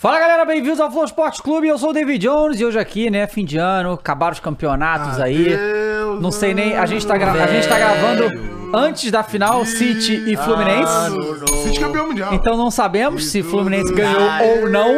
Fala galera, bem-vindos ao Flow Esporte Clube. Eu sou o David Jones e hoje aqui, né, fim de ano, acabaram os campeonatos aí. Adeus, Não sei nem, a gente tá, gra- a gente tá gravando antes da final City e Fluminense. City campeão mundial. Então não sabemos se Fluminense ganhou ou não,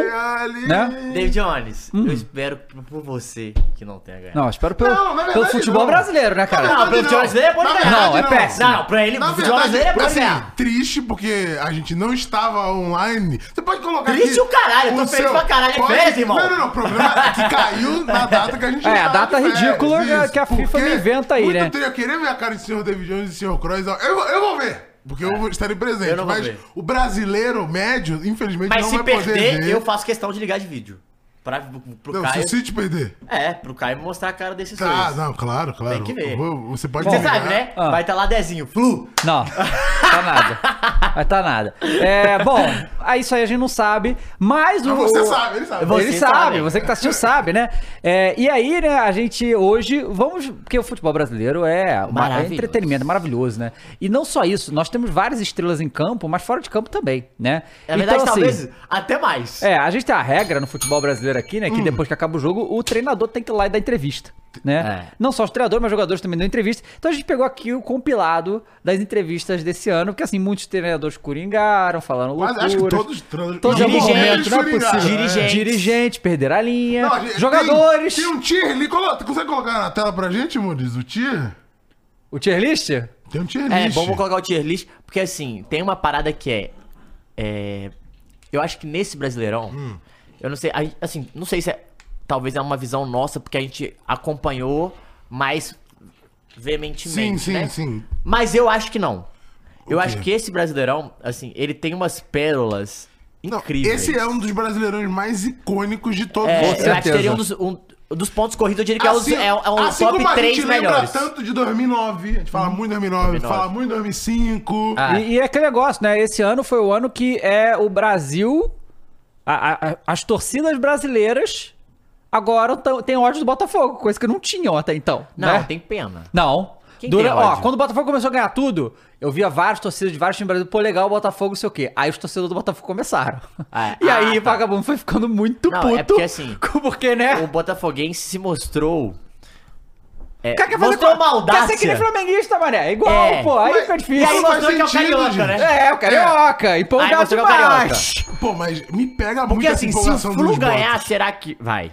né? David Jones, eu espero por você que não tenha ganhado. Não, espero pelo, Não, na verdade, pelo futebol não. brasileiro, né, cara? Não, pelo verdade, futebol brasileiro pode Na ganhar. verdade, Não, é péssimo. Não, pra ele, Na o futebol brasileiro é pra assim, ganhar. triste porque a gente não estava online. Você pode colocar Triste aqui o caralho, eu tô feliz pra caralho, é férias, irmão. Não, não, não, o problema é que caiu na data que a gente É, a data de ridícula isso. que a FIFA me inventa aí, muito né? Eu queria ver a cara do senhor David Jones e do senhor Kroos. Eu, vou- eu vou ver. Porque eu vou estarei presente. eu não vou mas ver. o brasileiro médio, infelizmente, Mas não se vai poder perder, ver. eu faço questão de ligar de vídeo. Pra, pro Não, se Caio. o City perder. É, pro Caio mostrar a cara desses Tá, dois. não, claro, claro. Tem que ver. Você pode Você sabe, né? Ah. Vai estar lá Dezinho, Flu. Não, tá nada. Vai tá nada. É, bom, aí isso aí a gente não sabe, mas o. Você sabe, ele sabe. Você ele sabe, sabe. você que tá assistindo sabe, né? É, e aí, né, a gente hoje, vamos, porque o futebol brasileiro é, uma, é entretenimento, é maravilhoso, né? E não só isso, nós temos várias estrelas em campo, mas fora de campo também, né? Na verdade, assim, talvez até mais. É, a gente tem a regra no futebol brasileiro aqui, né? Que Hum. depois que acaba o jogo, o treinador tem que ir lá e dar entrevista, né? É. Não só os treinadores, mas os jogadores também dão entrevista. Então a gente pegou aqui o compilado das entrevistas desse ano, porque assim, muitos treinadores coringaram, falando Mas loucura. acho que todos. todos Todos em algum Dirigentes, momento, não é possível. é. Dirigentes. Dirigentes, perderam a linha. Não, gente- jogadores. Tem, tem um tier ali. Consegue colocar na tela pra gente, Muniz? O tier? O tier list? Tem um tier É, list. bom, vou colocar o tier list, porque assim, tem uma parada que é. é, eu acho que nesse Brasileirão, Hum. Eu não sei, a- assim, não sei se é. Talvez é uma visão nossa, porque a gente acompanhou mais veementemente. Sim, sim, né? sim. Mas eu acho que não. Eu acho que esse Brasileirão, assim, ele tem umas pérolas Não, incríveis. esse é um dos brasileirões mais icônicos de todos. É, os eu acho que seria um dos, um dos pontos corridos, eu diria que é, os- é, é um assim top como a 3 gente lembra melhores. tanto de 2009, a gente fala muito de 2009, 2009. fala muito de 2005. Ah. E, e é aquele negócio, né? Esse ano foi o ano que é o Brasil. A- a- as torcidas brasileiras agora têm ódio do Botafogo, coisa que não tinham até então. Não, né? tem pena. Não. Quem Dura- tem ó, quando o Botafogo começou a ganhar tudo, eu via vários torcidas de vários times do Brasil, pô, legal o Botafogo, não sei o quê. Aí os torcedores do Botafogo começaram. Ah, e aí ah, o tá. vagabundo foi ficando muito Não, puto. é porque assim, Porque, né? O Botafoguense se mostrou. É, O cara quer fazer mostrou maldade. Quer ser aquele flamenguista, mané. Igual, É. pô. Aí Mas- fica E difícil. aí Isso faz mostrou que é o carioca, gente. né? É, o carioca. Aí Empolgado que é o demais. Pô, mas me pega muito Porque essa assim, se o empolgação Flu ganhar, botas. será que. Vai.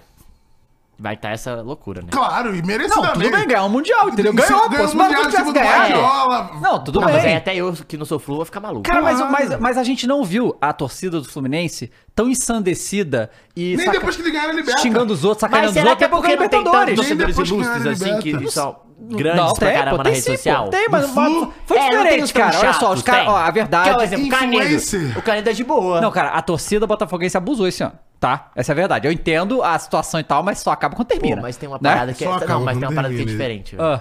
Vai estar essa loucura, né? Claro, e Não, merecidamente. tudo bem, ganhar um mundial, entendeu? Se Ganhou, pô. ganhou Se o Mundial tivesse cima do ganhado. Guardiola. Não, tudo Não, bem. mas aí até eu que não sou Flu vou ficar maluco. Cara, mas, mas, mas a gente não viu a torcida do Fluminense tão ensandecida e Nem saca- depois que ele liberta. xingando os outros, Mas sacaneando os será outros, que é até porque porque não tem tantos torcedores ilustres assim que são grandes Não, pra tem, caramba pô, na tem rede sim, social? pô. Tem, mas Flu? foi É, diferente, tão cara. Olha só, os caras, ó, a verdade. Que é o exemplo, Canedo. O Canedo é de boa. Não, cara, a torcida botafoguense abusou esse ano, tá? Essa é a verdade. Eu entendo a situação e tal, mas só acaba quando termina. Pô, mas tem uma né? parada que é. Não, mas tem uma parada que é diferente. Ah.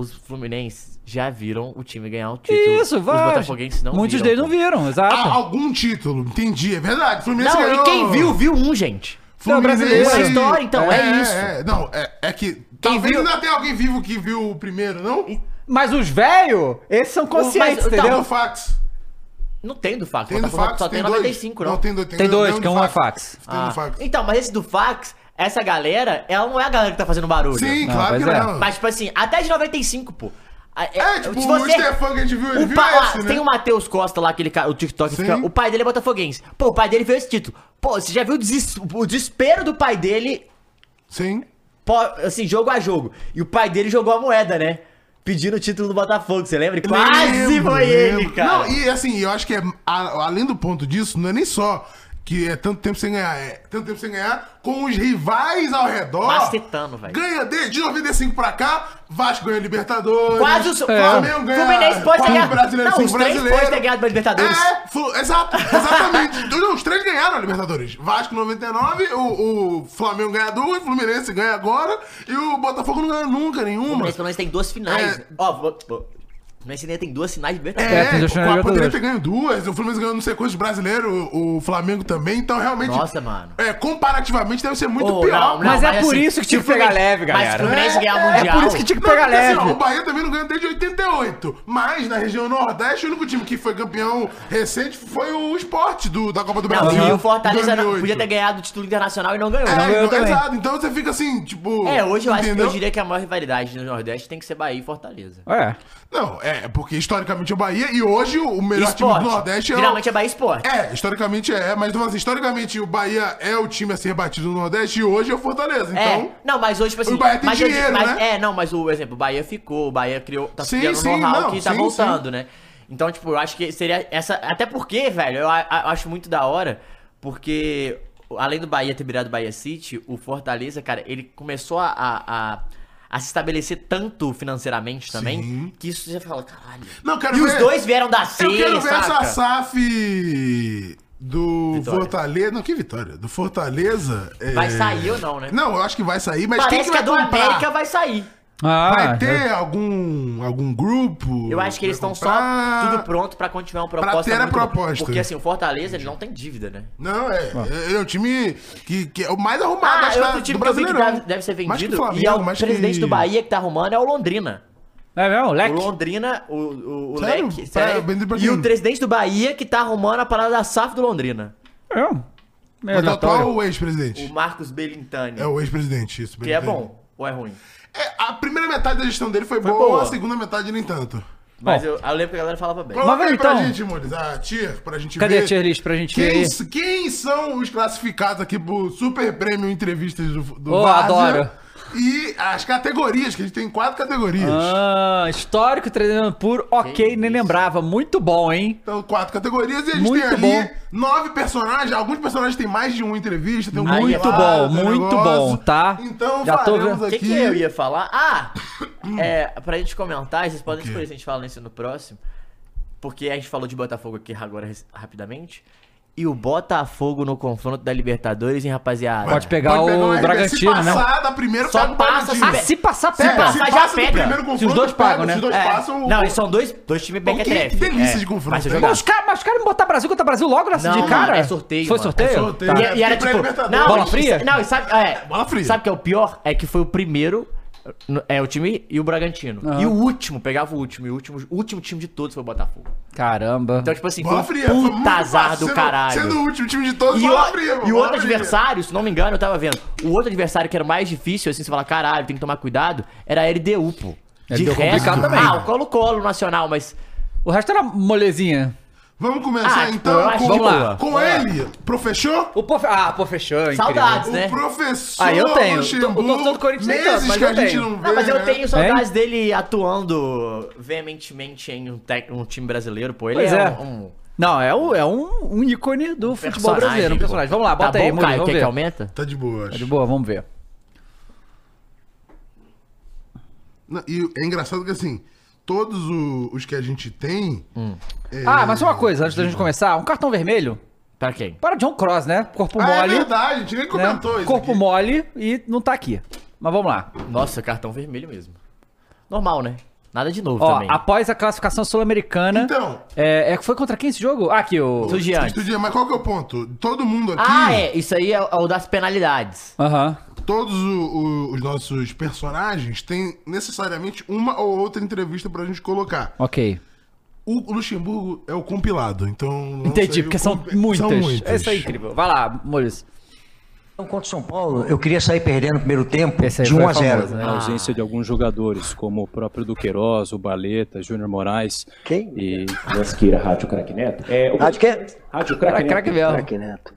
Os Fluminenses já viram o time ganhar o título. Isso, Os vai. Botafoguenses não Muitos viram. deles pô. não viram, exato. Ah, algum título, entendi, é verdade. Fluminense Não, ganhou. e quem viu, viu um, gente. Não, brasileiro. Uma história, então, é isso. É, não, é, é que. talvez viu- ainda tenha alguém vivo que viu o primeiro, não? Mas os velhos, esses são conscientes, Mas, tá, entendeu? No fax. Não tem do Fax. Tem do fax, só tem tem dois. 95, Não, não. tem dois. Tem, Tem dois, um que é um é fax. Tem Ah, fax. Então, mas esse do Fax, essa galera, ela não é a galera que tá fazendo barulho. Sim, Não, claro mas que é. não. Mas, tipo assim, até de 95, pô. A- É, tipo, se o Stefan que a gente viu, ele o viu pa- ó, esse, né? Tem o Matheus Costa lá, aquele cara, o TikTok, Sim. fica, o pai dele é botafoguense. Pô, o pai dele fez esse título. Pô, você já viu o, deses- o desespero do pai dele, Sim. pô, assim, jogo a jogo. E o pai dele jogou a moeda, né? Pedindo o título do Botafogo, você lembra? Quase Lembro, foi ele, lembro. cara. Não, e assim, eu acho que é, a- além do ponto disso, não é nem só que é tanto tempo sem ganhar, é tanto tempo sem ganhar, com os rivais ao redor. Macetando, velho. Ganha de, de 95 pra cá, Vasco ganha Libertadores. Quase o Flamengo ganha. Fluminense pode ter ganhado. Brasileiro, Não, os três podem ter ganhado a Libertadores. É, flu- exato, exatamente. Não, os três ganharam a Libertadores. Vasco 99, o, o Flamengo ganha duas, o Fluminense ganha agora e o Botafogo não ganha nunca O nenhuma. Fluminense pelo menos tem duas finais. É. Ó, vou- vou- o Fluminense ainda tem duas finais de Libertadores. É, É, Libertadores. ter ganho duas, o Fluminense ganhou não sei quantos brasileiros, o o Flamengo também, então realmente. Nossa, mano. É, comparativamente deve ser muito Oh, pior. não, não, Mas é por assim, isso que tinha o que pegar Fluminense- leve, galera. Mas o Fluminense ganhar o É, Mundial... por isso que tinha que Não, pegar porque, assim, leve. ó, o Bahia também não ganhou desde 88. Mas na região Nordeste, o único time que foi campeão recente foi o esporte do, da Copa do Não, Brasil. e o Fortaleza não- 2008. podia ter ganhado o título internacional e não ganhou. É, Não ganhou então, também. exato. Então você fica assim, tipo. É, hoje eu acho que eu diria que a maior rivalidade no Nordeste tem que ser Bahia e Fortaleza. É. Não, é, porque historicamente é o Bahia e hoje o melhor time Esporte. do Nordeste é Geralmente o. é Bahia Esporte. É, historicamente é, mas então, assim, historicamente o Bahia é o time a ser batido no Nordeste e hoje é o Fortaleza. É, Então. não, mas hoje, tipo assim. o Bahia tem eu dinheiro, mas- né? É, não, mas o exemplo, o Bahia ficou, o Bahia criou, tá Sim, criando sim, know-how não, que tá sim, voltando, né? Então, tipo, eu acho que seria essa. Até porque, velho, eu a- a- acho muito da hora, porque além do Bahia ter virado Bahia City, o Fortaleza, cara, ele começou a. a, a- se estabelecer tanto financeiramente também, Sim. que isso você fala, caralho. Não, quero e ver- os dois vieram da C, Eu quero ver saca? essa SAF do Vitória. Fortaleza. Não, que vitória? Do Fortaleza. é- Vai sair ou não, né? Não, eu acho que vai sair, mas quem Parece que que, vai a do comprar? América vai sair. Ah, Vai ter algum, algum grupo? Eu acho que eles estão só tudo pronto pra continuar uma proposta. ter a boa. proposta. Porque assim, o Fortaleza ele não tem dívida, né? Não, é. Ele é um time que, que é o mais arrumado Ah, acho, é outro time do que eu vi que Brasileirão. deve, deve ser vendido. Flamengo, e é o mais presidente que- do Bahia que tá arrumando é o Londrina. É mesmo? Leque? O Londrina, o, o, o Sério? Leque. Pra- sério. pra e o presidente do Bahia que tá arrumando a parada da SAF do Londrina. É. Mas é o atual o O ex-presidente? Marcos Belintani. É o ex-presidente, isso. que é Belintani. bom ou é ruim? É, a primeira metade da gestão dele foi, Foi boa, boa. a segunda metade nem tanto. Mas eu, eu lembro que a galera falava bem. Coloca vamos aí pra então. gente, Mores, a tier, pra gente Cadê ver. a tier list pra gente ver Quem, s- quem são os classificados aqui pro Super Prêmio Entrevistas do, do Oh, Várzea? adoro. E as categorias, que a gente tem quatro categorias. Ah, histórico treinando por ok, Que nem isso. lembrava. Muito bom, hein? Então, quatro categorias e a gente Muito tem ali bom. nove personagens. Alguns personagens têm mais de uma entrevista, tem um Muito bom, tem muito negócio. bom, tá? Então, Já tô faremos vendo. O que, aqui... que eu ia falar? Ah! é, pra gente comentar, vocês podem escolher se a gente fala nisso no próximo. Porque a gente falou de Botafogo aqui agora res- rapidamente. E o Botafogo no confronto da Libertadores, hein, rapaziada? Pode pegar Pode o uma RB. Bragantino, Se né? passar da primeira, Só pega o passa Bragantino. Ah, se passar, Se, pega. passar, se já passa do pega. primeiro Se confronto, os dois pagam, né? Se os dois É, passam... o- Não, eles são dois, dois times bem que que- delícia É, de confronto, ser né? Mas os caras mas os caras me botar Brasil contra Brasil logo nessa Não, de cara? é sorteio, Foi mano. sorteio? É sorteio. Tá. E, e era Porque tipo. Não, Bola fria? Não, e sabe. É, Bola fria. Sabe o que é o pior? É que foi o primeiro. É o time e o Bragantino. Aham. E o último, pegava o último. E o último, o último time de todos foi o Botafogo. Caramba. Então, tipo assim, Bola foi fria. puta azar fácil. do Sendo- caralho. Sendo o último time de todos, E, bola o, fria, e o outro fria. adversário, se não me engano, eu tava vendo. O outro adversário que era mais difícil, assim, você fala, caralho, tem que tomar cuidado, era a LDU, pô. De LDU resto, complicado também. ah, o Colo-Colo nacional, mas. O resto era molezinha. Vamos começar Ah, tipo, então eu acho com, Vamos lá. com ele. Professor? O pô, ah, incrível. Saudades, O né? professor Ah, eu tenho. Luxemburgo, do Corinthians nem meses tanto, mas que eu a gente tenho. não vê, Não, mas eu né? tenho saudades dele atuando veementemente em um, tec- um time brasileiro, pô. Ele Pois é, é. Um, um Não, é, o, é um, um ícone do futebol personagem, brasileiro. Um pô. personagem. Vamos lá, bota tá aí, bom, Murilo, Caio, vamos quer que ver. aumenta? Tá de boa, Tá acho. de boa, vamos ver. Não, E é engraçado que assim, todos o- os que a gente tem. Hum. é- Ah, mas só uma coisa, antes da gente começar. Um cartão vermelho Pra quem? para John Cross, né? Corpo Ah, é mole. verdade, a gente nem né? comentou isso. Corpo aqui. mole e não tá aqui. Mas vamos lá. Nossa, cartão vermelho mesmo. Normal, né? Nada de novo Ó, também. após a classificação sul-americana. Então, É, é, foi contra quem esse jogo? Ah, aqui, o. Estudiantes. Estudia, mas qual que é o ponto? Todo mundo aqui, Ah, é. Isso aí é o das penalidades. Aham. todos o- o- os nossos personagens têm necessariamente uma ou outra entrevista pra gente colocar. Ok. O Luxemburgo é o compilado, então. Entendi, porque são comp- muitas. São muitas. Isso é incrível. Vai lá, Maurício. Então, contra o São Paulo, eu queria sair perdendo no primeiro tempo de foi 1 a 0. famoso, né? A ausência de alguns jogadores, como o próprio Duqueiroz, o Baleta, Júnior Moraes. Quem? E Lasqueira, Rádio Craque Neto. É, o... Rádio quê? Rádio Craque Craque Neto. Craque Neto.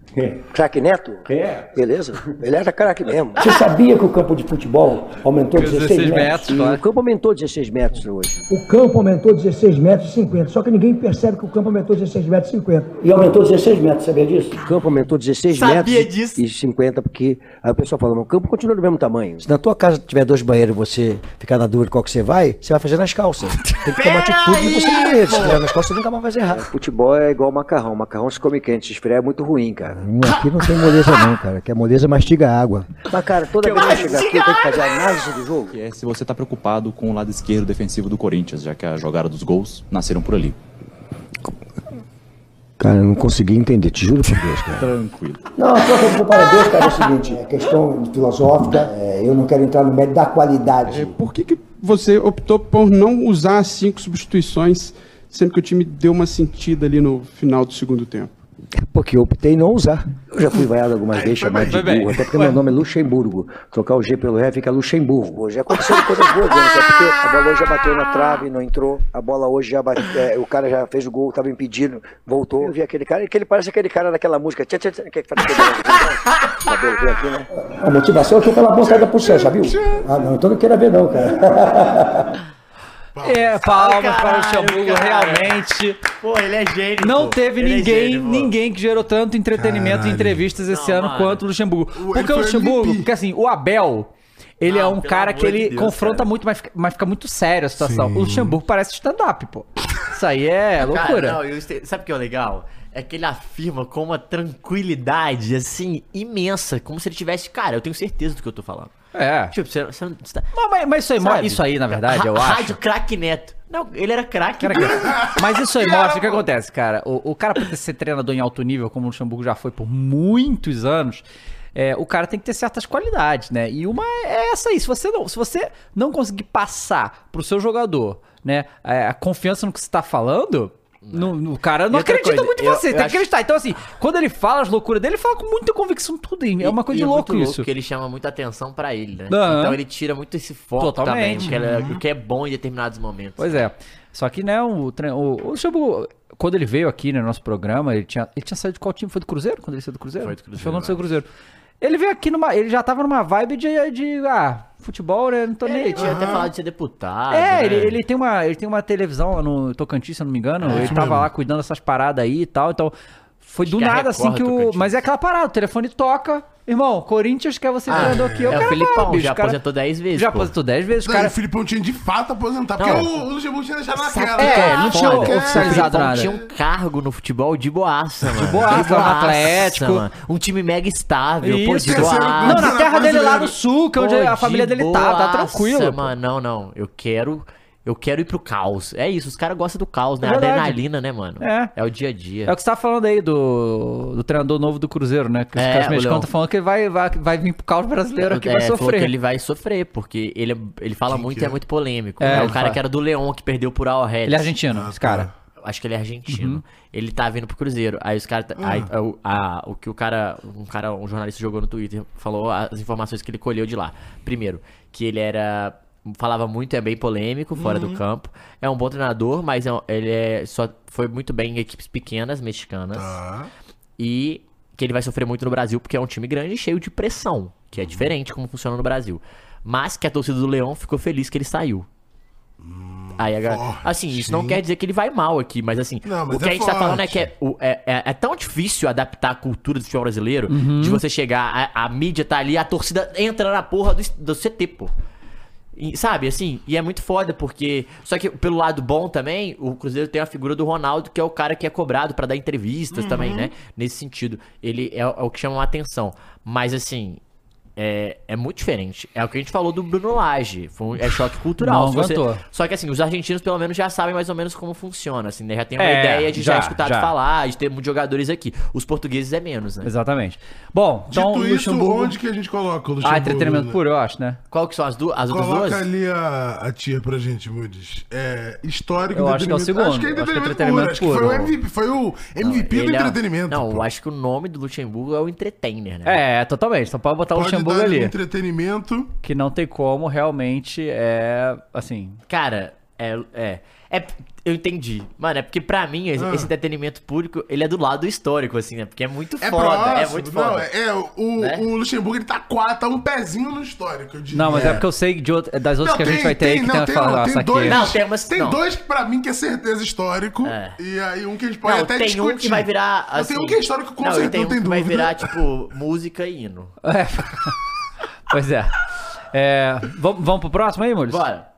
Craque Neto? É. Beleza. Ele era craque mesmo. Você sabia que o campo de futebol aumentou 16, 16 metros? metros, claro. o campo aumentou 16 metros hoje. O campo aumentou 16 metros e 50. Só que ninguém percebe que o campo aumentou 16 metros e 50. E aumentou 16 metros, sabia disso? O campo aumentou 16 Sabia metros disso. e 50, porque aí o pessoal fala, mas o campo continua do mesmo tamanho. Se na tua casa tiver dois banheiros e você ficar na dúvida qual que você vai, você vai fazer nas calças. Tem que tomar atitude e você banheiro. Se nas calças, você nunca mais vai fazer errado. Futebol é igual macarrão. Macarrão se come quente, se esfriar é muito ruim, cara. Aqui não tem moleza não, cara. Aqui a moleza mastiga água. Mas, cara, toda vez que eu chegar aqui, eu tenho que fazer análise do jogo. que é se você está preocupado com o lado esquerdo defensivo do Corinthians, já que a jogada dos gols nasceram por ali. Cara, eu não consegui entender, te juro por Deus, cara. Tranquilo. Não, a de culpa Deus, cara, é o seguinte, é questão filosófica, é, eu não quero entrar no mérito da qualidade. Por que, que você optou por não usar as cinco substituições, sendo que o time deu uma sentida ali no final do segundo tempo? Porque eu optei em não usar. Eu já fui vaiado algumas vezes, chamado de burro, até porque meu nome é Luxemburgo. Trocar o G pelo Ré fica Luxemburgo. Já aconteceu coisas boas, né? Até porque a bola hoje já bateu na trave, não entrou. A bola hoje já bateu, é, o cara já fez o gol, estava impedido, voltou. Eu vi aquele cara, que ele parece aquele cara daquela música. Tchê, tchê, tchê, que faz aquele cabelo veio aqui, né? A motivação é que aquela boncada pro céu, já viu? Ah, não, então não queira ver não, cara. É, palmas para o cara. realmente. Pô, ele é gênio. Não pô. teve Ele é ninguém, gênio, pô. ninguém que gerou tanto entretenimento em Caralho. entrevistas esse Não, ano mano. quanto o Luxemburgo. Porque o Luxemburgo, MVP. porque assim, o Abel, ele é Não, um pelo cara que ele Deus, confronta cara. muito, mas fica, mas fica muito sério a situação. Sim. O Luxemburgo parece stand-up, pô. Isso aí é Cara, loucura. não, eu este- sabe o que é o legal? É que ele afirma com uma tranquilidade, assim, imensa. Como se ele tivesse. Cara, eu tenho certeza do que eu tô falando. É. Tipo, você, você não. Você tá, Mas, mas- isso aí, sabe? isso aí, na verdade, eu acho. Rádio craque neto. Não, ele era craque. Mas isso aí mostra o que acontece, cara. O, o cara, pra ter- ser treinador em alto nível, como o Luxemburgo já foi por muitos anos, é, o cara tem que ter certas qualidades, né? E uma é essa aí. Se você não, se você não conseguir passar pro seu jogador, né, é, a confiança no que você tá falando. No, no- o cara não acredita coisa, muito em eu- você, eu tem que acho- acreditar. Então, assim, quando ele fala as loucuras dele, ele fala com muita convicção tudo. hein? É uma coisa E de louco muito isso. que ele chama muita atenção pra ele, né? Aham. Então ele tira muito esse foco Totalmente. também, porque ele é- o que é bom em determinados momentos. Pois é. Só que, né, o, o, o Luxemburgo, quando ele veio aqui né, no nosso programa, ele tinha, ele tinha saído de qual time? Foi do Cruzeiro? Quando ele saiu do Cruzeiro? Foi do Cruzeiro, Foi quando saiu do Cruzeiro. Ele veio aqui numa. Ele já tava numa vibe de. de ah, futebol, né? Não tô nem. Ele tinha até falado de ser deputado. É, né? ele, ele tem uma, ele tem uma televisão lá no Tocantins, se eu não me engano. ele tava lá cuidando dessas paradas aí e tal. Então, foi do é nada assim que o. Mas é aquela parada, o telefone toca. Irmão, Corinthians quer você treinador aqui. é Eu o quero Filipão, bicho, já cara- aposentou 10 vezes, Já pô. aposentou 10 vezes. Não, Cara, o Filipão tinha de fato aposentar, porque Não. o, o Luxemburgo tinha deixado naquela. É, né? ele não tinha oficializado nada. tinha um cargo no futebol de boaça, mano. boaça, no Atlético. mano. Um time mega estável, pô, Isso. de Terceiro boaça. Não, na terra dele lá no sul, que é onde Pô, a família de dele tá, tá tranquilo. pô. Mano, não, não. Eu quero. Eu quero ir pro caos. É isso, os caras gostam do caos, né? É. Adrenalina, né, mano? É. o dia a dia. É o que você tava falando aí do, do treinador novo do Cruzeiro, né? Que os É, caras mexicanos Leão. estão falando que ele vai, vai, vai vir pro caos brasileiro aqui, É, vai falou sofrer. que ele vai sofrer, porque ele, é- ele fala muito e é muito polêmico. É, É, o cara fala. que era do Leão, que perdeu por Al Ele é argentino, esse cara. Acho que ele é argentino. Uhum. Ele tá vindo pro Cruzeiro. Aí os caras. Ah. aí, o- a- o que o cara. Um cara, um jornalista jogou no Twitter, falou as informações que ele colheu de lá. Primeiro, que ele era. Falava muito, é bem polêmico, fora Uhum. do campo. É um bom treinador, mas é ele é, só foi muito bem em equipes pequenas, mexicanas. Tá. E que ele vai sofrer muito no Brasil, porque é um time grande e cheio de pressão, que é diferente como funciona no Brasil. Mas que a torcida do Leão ficou feliz que ele saiu. Aí, agora, forte, assim, isso não quer dizer que ele vai mal aqui, mas assim, Não, mas o que é a gente tá falando é forte. que é, é, é- é tão difícil adaptar a cultura do futebol brasileiro, Uhum. de você chegar, a, a mídia tá ali, a torcida entra na porra do, do CT, pô. E, sabe, assim, e é muito foda, porque. Só que pelo lado bom também, o Cruzeiro tem a figura do Ronaldo, que é o cara que é cobrado pra dar entrevistas também, Uhum. né? Nesse sentido. Ele é, o- é o que chama a atenção. Mas assim. É, é muito diferente. É o que a gente falou do Bruno Lage. Foi um- é choque cultural. Não você-. Só que assim, os argentinos pelo menos já sabem mais ou menos como funciona. Assim, né? Já tem uma É, ideia de já, já, escutar já. falar, de ter muitos jogadores aqui. Os portugueses é menos, né? Exatamente. Bom, então Dito o isso, Luxemburgo... onde que a gente coloca o Luxemburgo? Ah, entretenimento né? puro, eu acho, né? Qual que são as, du as outras Coloca duas? ali a, a tia pra gente, Moods. É, histórico Eu acho que é o entretenimento. segundo. Acho que é Acho que é entretenimento, puro. Acho que foi o puro. MVP, foi o MVP do Ele é- entretenimento. Não, pô. eu acho que o nome do Luxemburgo é o Entertainer, né? É, totalmente. Então pode botar o Luxemburgo ali. entretenimento. Que não tem como, realmente, é... Assim... Cara, É, é. É, eu entendi. Mano, é porque pra mim, esse, Ah. esse entretenimento público, ele é do lado histórico, assim, né? Porque é muito É foda, próximo. é muito foda. Não, é, é, o, Né? o Luxemburgo ele tá, quatro, tá um pezinho no histórico, eu diria. Não, mas é, porque eu sei de outra- das outras Não, que a gente vai ter aí que não, tem uma tem, fala, não, tem aqui. dois, Não, tem umas- tem não. dois que pra mim que é certeza histórico. É. E aí um que a gente pode Não, até tem discutir. um que vai virar, Mas assim... tem um que é histórico com não, certeza, tem não um tem que vai dúvida. virar, tipo, música e hino. É. pois é. é vamos, vamos pro próximo aí, Mules? Bora.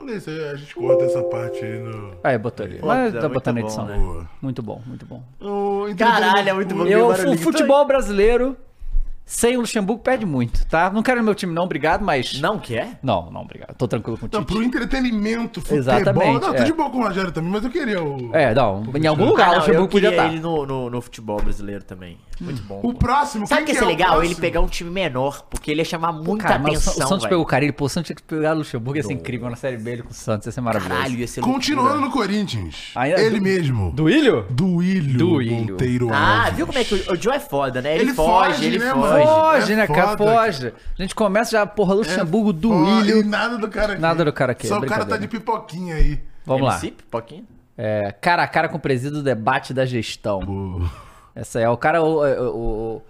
Olha isso aí, a gente corta essa parte aí no... Aí, botou ali. Pô, Mas é tá botando na bom, edição. né? Boa. Muito bom, muito bom. O Caralho, é muito bom. Eu, o futebol brasileiro, sem o Luxemburgo, perde muito, tá? Não quero no meu time, não, obrigado, mas. Não quer? Não, não, obrigado. Tô tranquilo com o Não, Tite. pro entretenimento, futebol... Exatamente, Não, é. tô de boa com o Rogério também, mas eu queria o... É, não, em algum lugar Ah, o não, Luxemburgo eu queria podia estar. ele no, no, no futebol brasileiro também. Muito bom. O próximo, Sabe o que ia ser é o legal? Ele pegar um time menor, porque ele ia chamar muita Cara, o atenção, o Santos velho. pegou o Carilho, pô, o Santos tinha que pegar o Luxemburgo, ia ser incrível na Série B ele com o Santos, ia ser maravilhoso. Caralho, ia ser Continuando loucura. no Corinthians. Ainda- ele do- mesmo. Do Ilho? Do Ilho Do Ilho. Monteiro Ah, viu como é que o, o Joe é foda, né? Ele, Ele foge, foge, ele né, foge. Mano? Foge, É né, cara? foda, Foge. A gente começa já, porra, Luxemburgo do Ó, Ilho. E nada do cara aqui. Nada do cara aqui, Só é o cara tá de pipoquinha aí. Vamos lá. MC, Pipoquinha? É, cara a cara com o presídio do debate da gestão. Pô. Essa é o cara, o, o, o,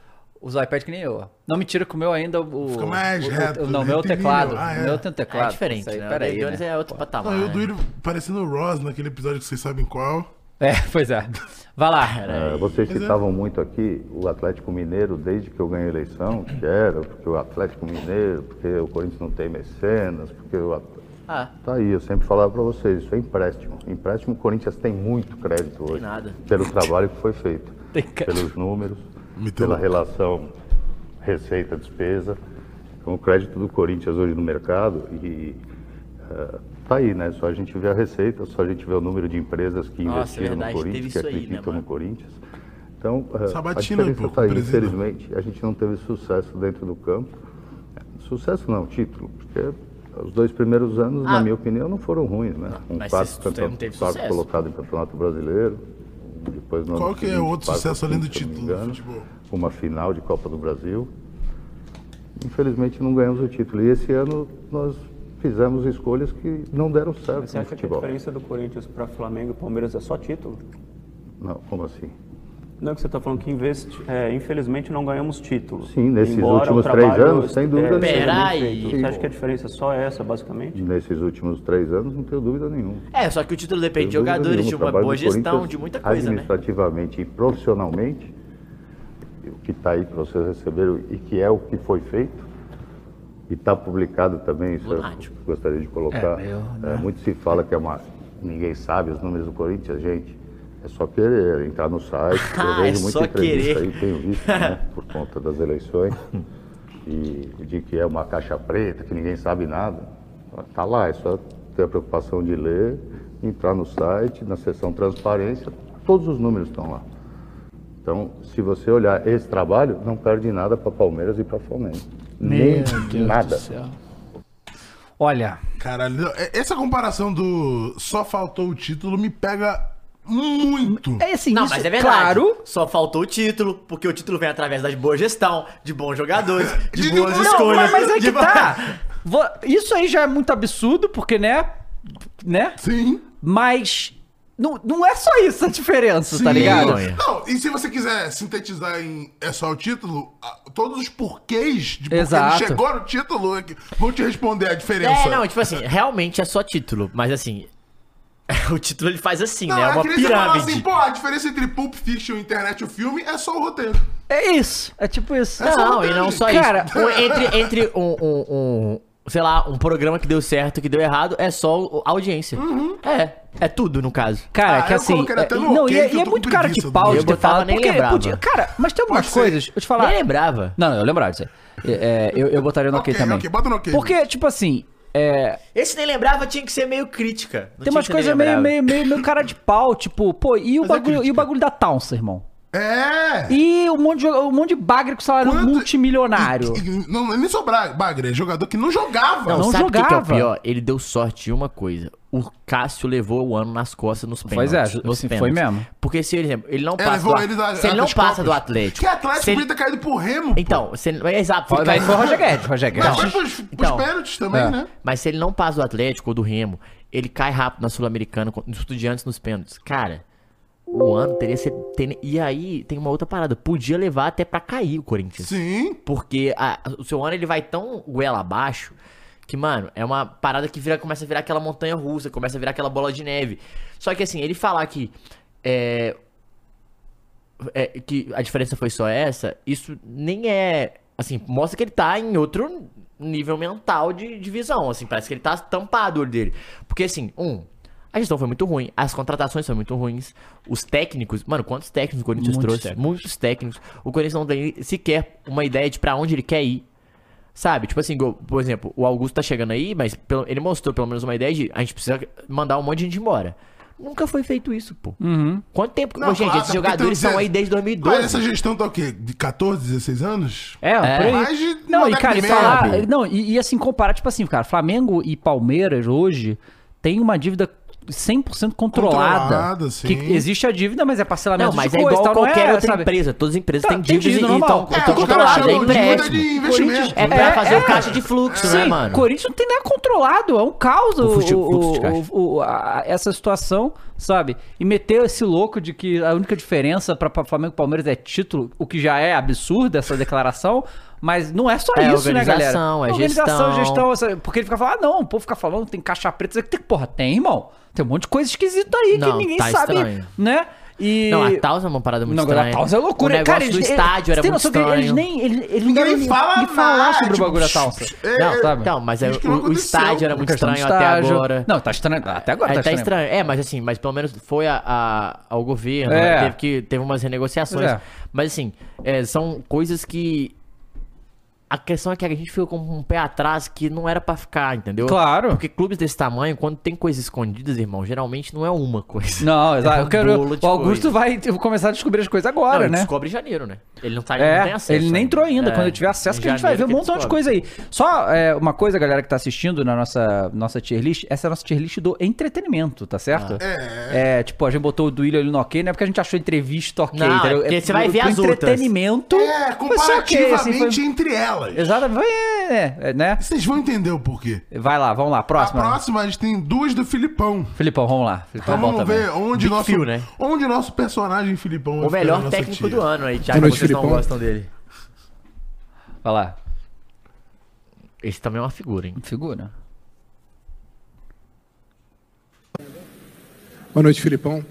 usa o iPad que nem eu. ó. Não mentira que o meu ainda. O, Fica mais o, reto, o, Não, o meu é o retilíneo. teclado. Ah, é. O meu tem um teclado. É diferente, aí, né? Pera o aí, David Jones né? é outro patamar. Não, e o né? do Ilho parecendo o Ross naquele episódio que vocês sabem qual. É, pois é. Vai lá. É, vocês citavam muito aqui o Atlético Mineiro desde que eu ganhei a eleição, que era porque o Atlético Mineiro, porque o Corinthians não tem mecenas, porque o At- Ah, Tá aí, eu sempre falava para vocês, isso é empréstimo. Empréstimo, o Corinthians tem muito crédito hoje. nada. Pelo trabalho que foi feito. Tem Pelos números, Meteu pela relação receita-despesa. Então, o crédito do Corinthians hoje no mercado e eh, tá aí, né? Só a gente vê a receita, só a gente vê o número de empresas que Nossa, investiram verdade, no Corinthians, que isso aí, né, acreditam no Corinthians. Então, eh, a Sabatina, diferença pô, está aí. presidente. Infelizmente, a gente não teve sucesso dentro do campo. Sucesso não, título, porque os dois primeiros anos, Ah. na minha opinião, não foram ruins, né? Um mas quarto, teve quarto colocado em campeonato brasileiro, depois no Qual que é outro quarto sucesso além do título do engano, futebol? Uma final de Copa do Brasil. Infelizmente não ganhamos o título. E esse ano nós fizemos escolhas que não deram certo Você no acha que a futebol. diferença do Corinthians para Flamengo e Palmeiras é só título? Não, como assim? Não, que você está falando que investi- é, infelizmente não ganhamos títulos. Sim, nesses Embora últimos três anos, sem dúvida é, Peraí. Você acha que a diferença é só essa, basicamente? Nesses últimos três anos, não tenho dúvida nenhuma. É, só que o título depende de jogadores, de uma boa gestão, de muita coisa, né? Administrativamente e profissionalmente, o que está aí para vocês receberem e que é o que foi feito, e está publicado também, isso eu gostaria de colocar. É, meu, É, muito se fala que é uma. Ninguém sabe os números do Corinthians, gente. É só querer entrar no site. Eu vejo é muita só entrevista querer. aí, tenho visto, né, por conta das eleições. E de que é uma caixa preta, que ninguém sabe nada. Tá lá, é só ter a preocupação de ler, entrar no site, na seção transparência, todos os números estão lá. Então, se você olhar esse trabalho, não perde nada para Palmeiras e para Flamengo. Nem nada. Olha, Caralho, é- essa comparação do só faltou o título me pega muito. é assim, Não, isso, mas é verdade. claro. Só faltou o título, porque o título vem através da boa gestão, de bons jogadores, de, De boas não, escolhas. mas, mas é de que tá. Isso aí já é muito absurdo, porque, né? Né? Sim. Mas não, não é só isso a diferença, tá Sim. ligado? Não, e se você quiser sintetizar em é só o título, todos os porquês de porque Exato. ele chegou no título é que vão te responder a diferença. É, não, tipo assim, realmente é só título, mas assim, o título ele faz assim, Não, né? É uma pirâmide. assim, pô, a diferença entre Pulp Fiction, internet e o filme é só o roteiro. É isso. É tipo isso. É Não, e não gente. só Cara, isso. Um- entre entre um, um, um, sei lá, um programa que deu certo, que deu errado, é só a audiência. É, é tudo no caso. Cara, Ah, que eu assim. é- no não, ok, e é, que e é muito cara de pau de Eu ter falado. nem Porque lembrava. podia. Cara, mas tem algumas coisas. Deixa eu te falar. Nem lembrava. Não, eu lembrava disso aí. É, é, eu, eu botaria no ok, Ok, também. ok, bota no ok. Porque, tipo assim. É, Esse nem lembrava tinha que ser meio crítica. Não tem umas que coisas meio, meio, meio, meio cara de pau, tipo, pô, e o, Mas é bagulho, e o bagulho da Taunsa, irmão? É! E um monte de, um monte de bagre com salário Quanto- multimilionário. E- e- não, nem só Bagre, é jogador que não jogava. Não, Não sabe o que, que é o jogava. pior? Ele deu sorte de uma coisa. O Cássio levou o ano nas costas nos Pois pênaltis. é, nos assim, pênaltis. foi mesmo. Porque se ele, ele não passa levou do, ele da- se ele não passa Copas. do Atlético. Que Atlético se ele- podia ter caído pro Remo. Então, se ele, é exato. Foi, foi o Roger Guedes, Roger Mas Guedes. foi pros, pros Então, pênaltis também, é. né? Mas se ele não passa do Atlético ou do Remo, ele cai rápido na Sul-Americana, com- nos estudiantes nos pênaltis. Cara, o ano teria sido. ter- e aí tem uma outra parada. Podia levar até pra cair o Corinthians. Sim. Porque a- o seu ano ele vai tão goela abaixo que, mano, é uma parada que vira, começa a virar aquela montanha russa, começa a virar aquela bola de neve. Só que assim, ele falar que. É, é, que a diferença foi só essa, isso nem é. Assim, mostra que ele tá em outro nível mental de, de visão. Assim, parece que ele tá tampado o olho dele. Porque, assim, um. A gestão foi muito ruim, as contratações foram muito ruins, os técnicos, mano, quantos técnicos o Corinthians Muitos trouxe? técnicos. Muitos técnicos. O Corinthians não tem sequer uma ideia de pra onde ele quer ir. Sabe? Tipo assim, por exemplo, o Augusto tá chegando aí, mas ele mostrou pelo menos uma ideia de a gente precisa mandar um monte de gente embora. Nunca foi feito isso, pô. Uhum. Quanto tempo? Não, gente, esses jogadores são aí desde Mas 2012. essa gestão tá o quê? De 14, 16 anos? É, por aí. Mais de Não, e cara, e falar. Não, e, e assim, comparar, tipo assim, cara, Flamengo e Palmeiras hoje tem uma dívida 100% controlada. Controlada, sim. Que existe a dívida, mas é parcelamento Não, mas de é coisa, igual tal, não qualquer é, outra sabe? empresa. Todas as empresas Tá, têm e dívida estão normal. É, controladas. É dívida empréstimo. de investimento. É pra fazer o caixa de fluxo, né, Sim, mano? Corinthians não tem nada controlado, é um caos o, o- o- o- a- essa situação, sabe? E meter esse louco de que a única diferença pra, pra Flamengo e Palmeiras é título, o que já é absurdo essa declaração, mas não é só É isso, né, galera? organização, é Organização, gestão. gestão, porque ele fica falando, ah, não, o povo fica falando, tem caixa preta, tem, porra, tem, irmão. Tem um monte de coisa esquisita aí que Não, ninguém tá sabe, estranho. né? E... Não, a Taus é uma parada muito Não, estranha. a Taus é loucura. O negócio cara, do eles, estádio era muito que estranho. Eles nem, eles, eles Ninguém fala nem falar nada, sobre o tipo, bagulho da Taus. é, Não, sabe? Não, mas é, que o, o estádio era muito estranho até agora. Não, tá estranho. Até agora É, tá tá estranho. estranho. É, mas assim, mas pelo menos foi a, a- ao governo, É. né? teve, que, teve umas renegociações. É. Mas assim, é, são coisas que. A questão é que a gente ficou com um pé atrás que não era pra ficar, entendeu? Claro. Porque clubes desse tamanho, quando tem coisas escondidas, irmão, geralmente não é uma coisa. Não, exato. É um eu quero, bolo de o Augusto coisa. vai começar a descobrir as coisas agora, não, ele né? descobre em janeiro, né? Ele não, tá, ele não tem É, acesso. ele nem entrou ainda. É, Quando ele tiver acesso, que a gente vai ver um montão de coisa aí. Só é, uma coisa, galera, que tá assistindo na nossa, nossa tier list. Essa é a nossa tier list do entretenimento, tá certo? É. tipo, a gente botou o do William ali no ok, não é porque a gente achou entrevista ok, Não, é entendeu? porque você vai ver as outras. entretenimento. É, foi só ok, assim, comparativamente foi- entre elas. Exatamente, é, é, né? Vocês vão entender o porquê. Vai lá, vamos lá, próxima. A próxima, a gente tem duas do Filipão. Filipão, vamos lá. Filipão Então é vamos também. ver onde Big nosso, Phil, né? onde nosso personagem Filipão O melhor técnico tia. do ano aí, Thiago, noite, vocês não Filipão. gostam dele. Vai lá. Esse também é uma figura, hein? Figura. Boa noite, Filipão.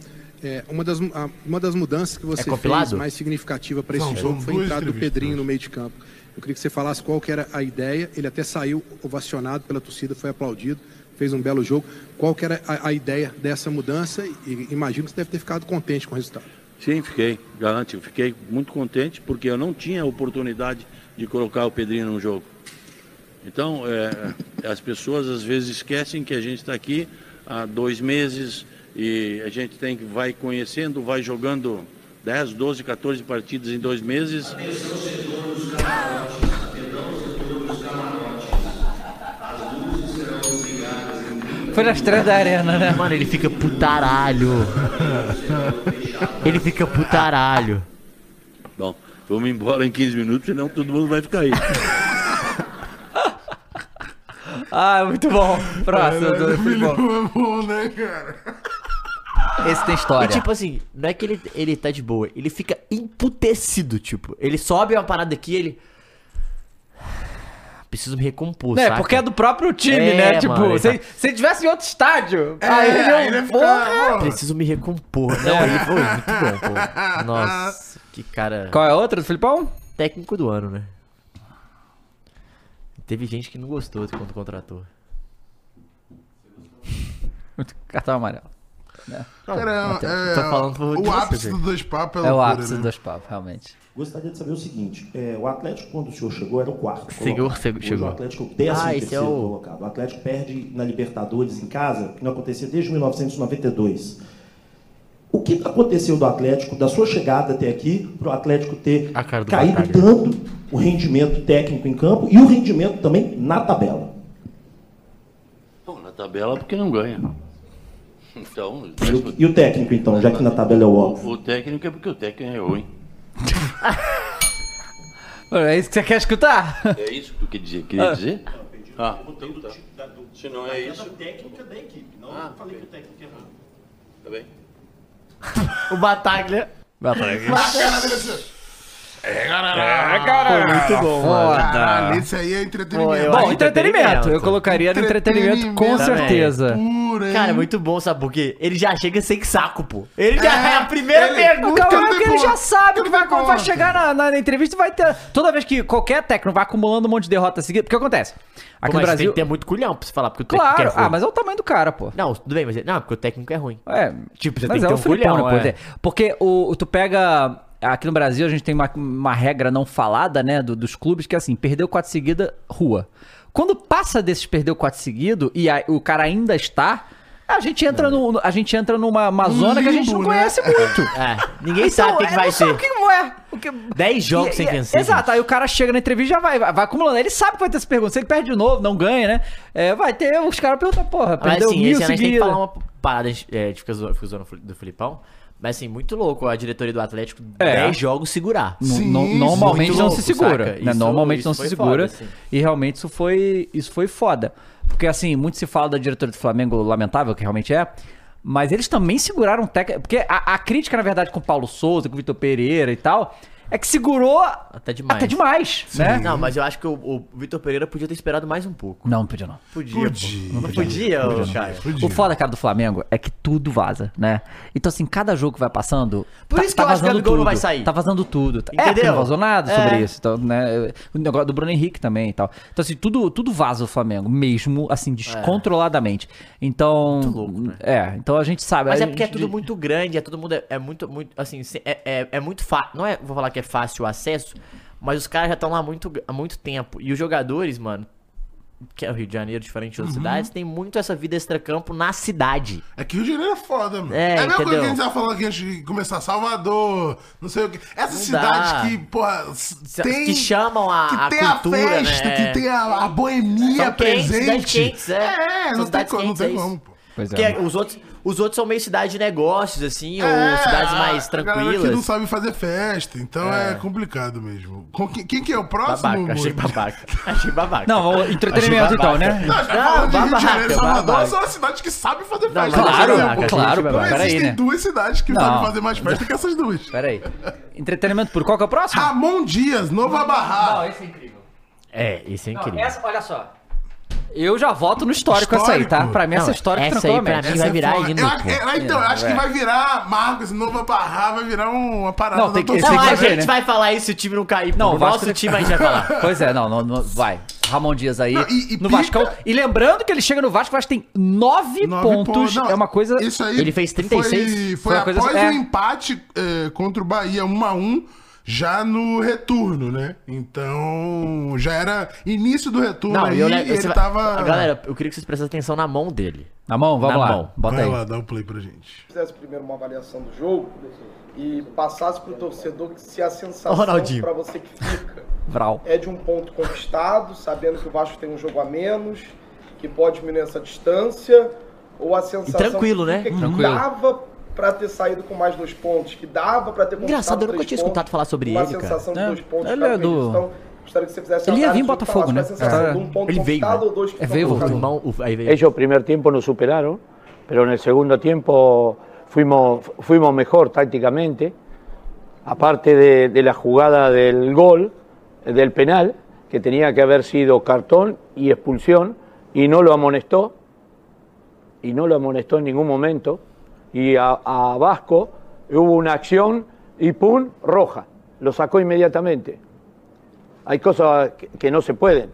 É, uma, das, uma das mudanças que você fez compilado? mais significativa para esse Não, jogo foi a entrada do. Pedrinho no meio de campo. Eu queria que você falasse qual que era a ideia. Ele até saiu ovacionado pela torcida, foi aplaudido, fez um belo jogo. Qual que era a, a ideia dessa mudança? E imagino que você deve ter ficado contente com o resultado. Sim, fiquei, garanto, fiquei muito contente porque eu não tinha oportunidade de colocar o Pedrinho no jogo. Então, é, as pessoas às vezes esquecem que a gente está aqui há dois meses e a gente tem que vai conhecendo, vai jogando 10, 12, 14 partidas em dois meses. Foi na estreia da arena, né? Mano, ele fica putaralho. ele fica putaralho. Bom, vamos embora em 15 minutos, senão todo mundo vai ficar aí. Ah, muito bom. Próximo O Filipão. Filipão é bom, né, cara? Esse tem E história. tipo assim, não é que ele, ele tá de boa, ele fica emputecido, tipo. Ele sobe uma parada aqui ele. Preciso me recompor, É, saca? porque é do próprio time, É, né? Tipo, mano, ele se, tá- se ele tivesse em outro estádio, É, aí ele aí é ele um fica, porra. Preciso me recompor. Não, ele foi muito bom, pô. Nossa, que cara. Qual é a outra do Filipão? Técnico do ano, né? Teve gente que não gostou de quando contratou. Cartão amarelo. Cara, é, falando o ápice do dois papos é É o ápice né? dos dois papos, realmente. Gostaria de saber o seguinte: é, o Atlético, quando o senhor chegou, era o quarto. Senhor, colocado. chegou- Hoje. O Atlético é o décimo Ah, terceiro é o- colocado. O Atlético perde na Libertadores em casa, que não acontecia desde 1992. O que aconteceu do Atlético, da sua chegada até aqui, para o Atlético ter do caído Batalha. tanto o rendimento técnico em campo e o rendimento também na tabela? Bom, na tabela porque não ganha. Então, E o, e o técnico, então, já que na tabela é o óbvio? o técnico é porque o técnico é ruim. É isso que você quer escutar? É isso que tu quer dizer? queria dizer? Ah, Perguntei do tá. Se não da é isso- técnica da equipe. Não Ah, falei que o técnico é ruim. Tá bem? O Bataglia. É, galera. É, cara. Foi muito bom. Caralho, Foda. esse aí é entretenimento. Pô, eu Bom, entretenimento. entretenimento. Eu colocaria no entretenimento com certeza. Puro, hein? Cara, muito bom, sabe por quê? Ele já chega sem saco, pô. Ele já é, a primeira ele- pergunta. Calma, porque tem ele já sabe Não que vai, vai chegar na, na- na entrevista e vai ter. Toda vez que qualquer técnico vai acumulando um monte de derrotas seguidas. Porque acontece? Aqui Pô, no Brasil. tem que ter muito culhão pra você falar, porque o técnico Claro, é ruim. ah, mas é o tamanho do cara, pô. Não, tudo bem, mas... Não, porque o técnico é ruim. É, Tipo, você mas tem que é ter o um culhão, né, pô? é. Porque o, o- tu pega. Aqui no Brasil a gente tem uma, uma regra não falada, né, do- dos clubes, que é assim, perdeu quatro seguida, rua. Quando passa desses perdeu quatro seguido e a- o cara ainda está, a gente entra, no, a gente entra numa uma zona que a gente não né? conhece muito. É, ninguém Então, sabe o que, que é, vai sabe ser. O que é? O que... 10 jogos E- sem vencer. Exato, aí o cara chega na entrevista e já vai, vai, acumulando. Ele sabe que vai ter essa pergunta. Se ele perde de novo, não ganha, né? É, vai ter, os caras perguntam, porra, Mas perdeu assim, mil esse gente tem que falar uma parada, é, zoando, fica zoando do Filipão. Mas assim, muito louco a diretoria do Atlético É. 10 jogos segurar. Sim, no- normalmente não louco, se segura. né? Isso- Normalmente isso não se segura. foda, assim. E realmente isso foi, isso foi foda. Porque assim, muito se fala da diretoria do Flamengo, lamentável que realmente é. Mas eles também seguraram técnico. Porque a, a crítica, na verdade, com o Paulo Souza, com o Vitor Pereira e tal, é que segurou Até demais. até demais, né? Não, mas eu acho que o, o Vitor Pereira podia ter esperado mais um pouco. Não, não podia não. Podia, Podia. Não podia, ô, cara. O foda, cara, do Flamengo é que tudo vaza, né? Então, assim, cada jogo que vai passando. Por isso que eu acho que o vazando Gabigol não tudo. vai sair. Tá vazando tudo. É, Entendeu? não vazou nada É. sobre isso. Então, né? O negócio do Bruno Henrique também e tal. Então, assim, tudo, tudo vaza o Flamengo, mesmo, assim, descontroladamente. Então. Muito louco, né? É, então a gente sabe. Mas é porque é gente- tudo muito grande, é todo mundo é, é muito, muito, assim, é, é, é muito fácil, não é, vou falar que é fácil o acesso, mas os caras já estão lá há muito, há muito tempo, e os jogadores, mano, que é o Rio de Janeiro, diferente de outras Uhum. cidades, tem muito essa vida extracampo na cidade. É que o Rio de Janeiro é foda, mano. É, É, a mesma coisa que a gente tava falando aqui antes de começar. Salvador, não sei o que. Essas Não cidades dá. que, porra, tem... que chamam a, que a tem cultura, a festa, né? que tem a, a boemia São quentes, presente. quentes, é. É, São não tem como, não quentes, é tem isso. como, pô. Pois Porque é. os outros, os outros são meio cidades de negócios, assim, ou É, cidades a- mais A galera que não tranquilas. sabe fazer festa, então é, complicado mesmo. Com quem, quem que é o próximo? Babaca, achei Murilo? babaca. Achei babaca. Não, entretenimento Achei então, babaca. né? Não, já Não, de Rio de babaca, Janeiro e Salvador babaca. são as cidades que sabem fazer Não, festa. por Claro, babaca, claro, achei Não babaca. peraí, existem né? duas cidades que Não. sabem fazer mais festa que essas duas. Pera aí. Entretenimento por qual que é o próximo? Ramon Dias, Nova Barra. esse é incrível. É, isso é incrível. Essa, olha só. Eu já voto no histórico, essa aí, tá? Histórico? Pra mim, essa Não, histórica essa aí, pra mim, vai virar Eu- pô. é, Então, eu acho que vai virar Marcos, Nova Barra, vai virar um- uma parada Não, tem que- Não, que a gente né? vai falar isso se o time não cair. Não, o o nosso time a gente vai falar. Pois é, não, não, não- vai. Ramon Dias aí Não, e- e no pica- Vascão. E lembrando que ele chega no Vasco, o Vasco tem nove, Nove pontos. Não, é uma coisa. Isso aí Ele fez 36? Foi, foi Foi uma coisa- após é. o empate é, contra o Bahia 1x1, já no retorno, né? Então, já era início do retorno Não, aí, e eu e le- ele vai- tava... Galera, eu queria que vocês prestassem atenção na mão dele. Na mão, vamos Na lá. mão. Bota Vai aí. lá, dá o play pra gente. fizesse primeiro uma avaliação do jogo e passasse para o torcedor que se a sensação Ronaldinho. para você que fica Vral. é de um ponto conquistado, sabendo que o Vasco tem um jogo a menos, que pode diminuir essa distância, ou a sensação tranquilo, que né? que Tranquilo. dava para ter saído com mais dois pontos, que dava para ter Engraçado, eu nunca tinha escutado falar sobre ele, cara. sensação de dois pontos ele é do- Então, gostaria que você fizesse Ele ia vir do Botafogo, né? um Ele veio, né? veio, veio. Ellos primer tiempo nos superaron, pero en el segundo tiempo fuimos, fuimos mejor tácticamente. Aparte de, de la jugada del gol, del penal, que tenía que haber sido cartón y expulsión, y no lo amonestó, y no lo amonestó en ningún momento. Y a, a Vasco hubo una acción y ¡pum! roja. Lo sacó inmediatamente. Hay cosas que, que no se pueden,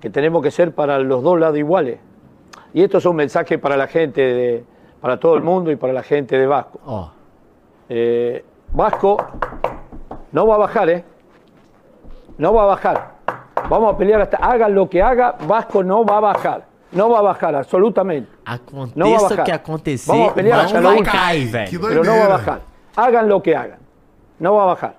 que tenemos que ser para los dos lados iguales. Y esto es un mensaje para la gente, de, para todo el mundo y para la gente de Vasco. Ó, Eh, Vasco no va a bajar, ¿eh? No va a bajar. Vamos a pelear hasta, hagan lo que haga, Vasco no va a bajar. No va a bajar, absolutamente. aconteça Não vai o que acontecer, Vamos a pelear não vai cair, velho. Pero no va a doideira. bajar. Hagan lo que hagan. No va a bajar.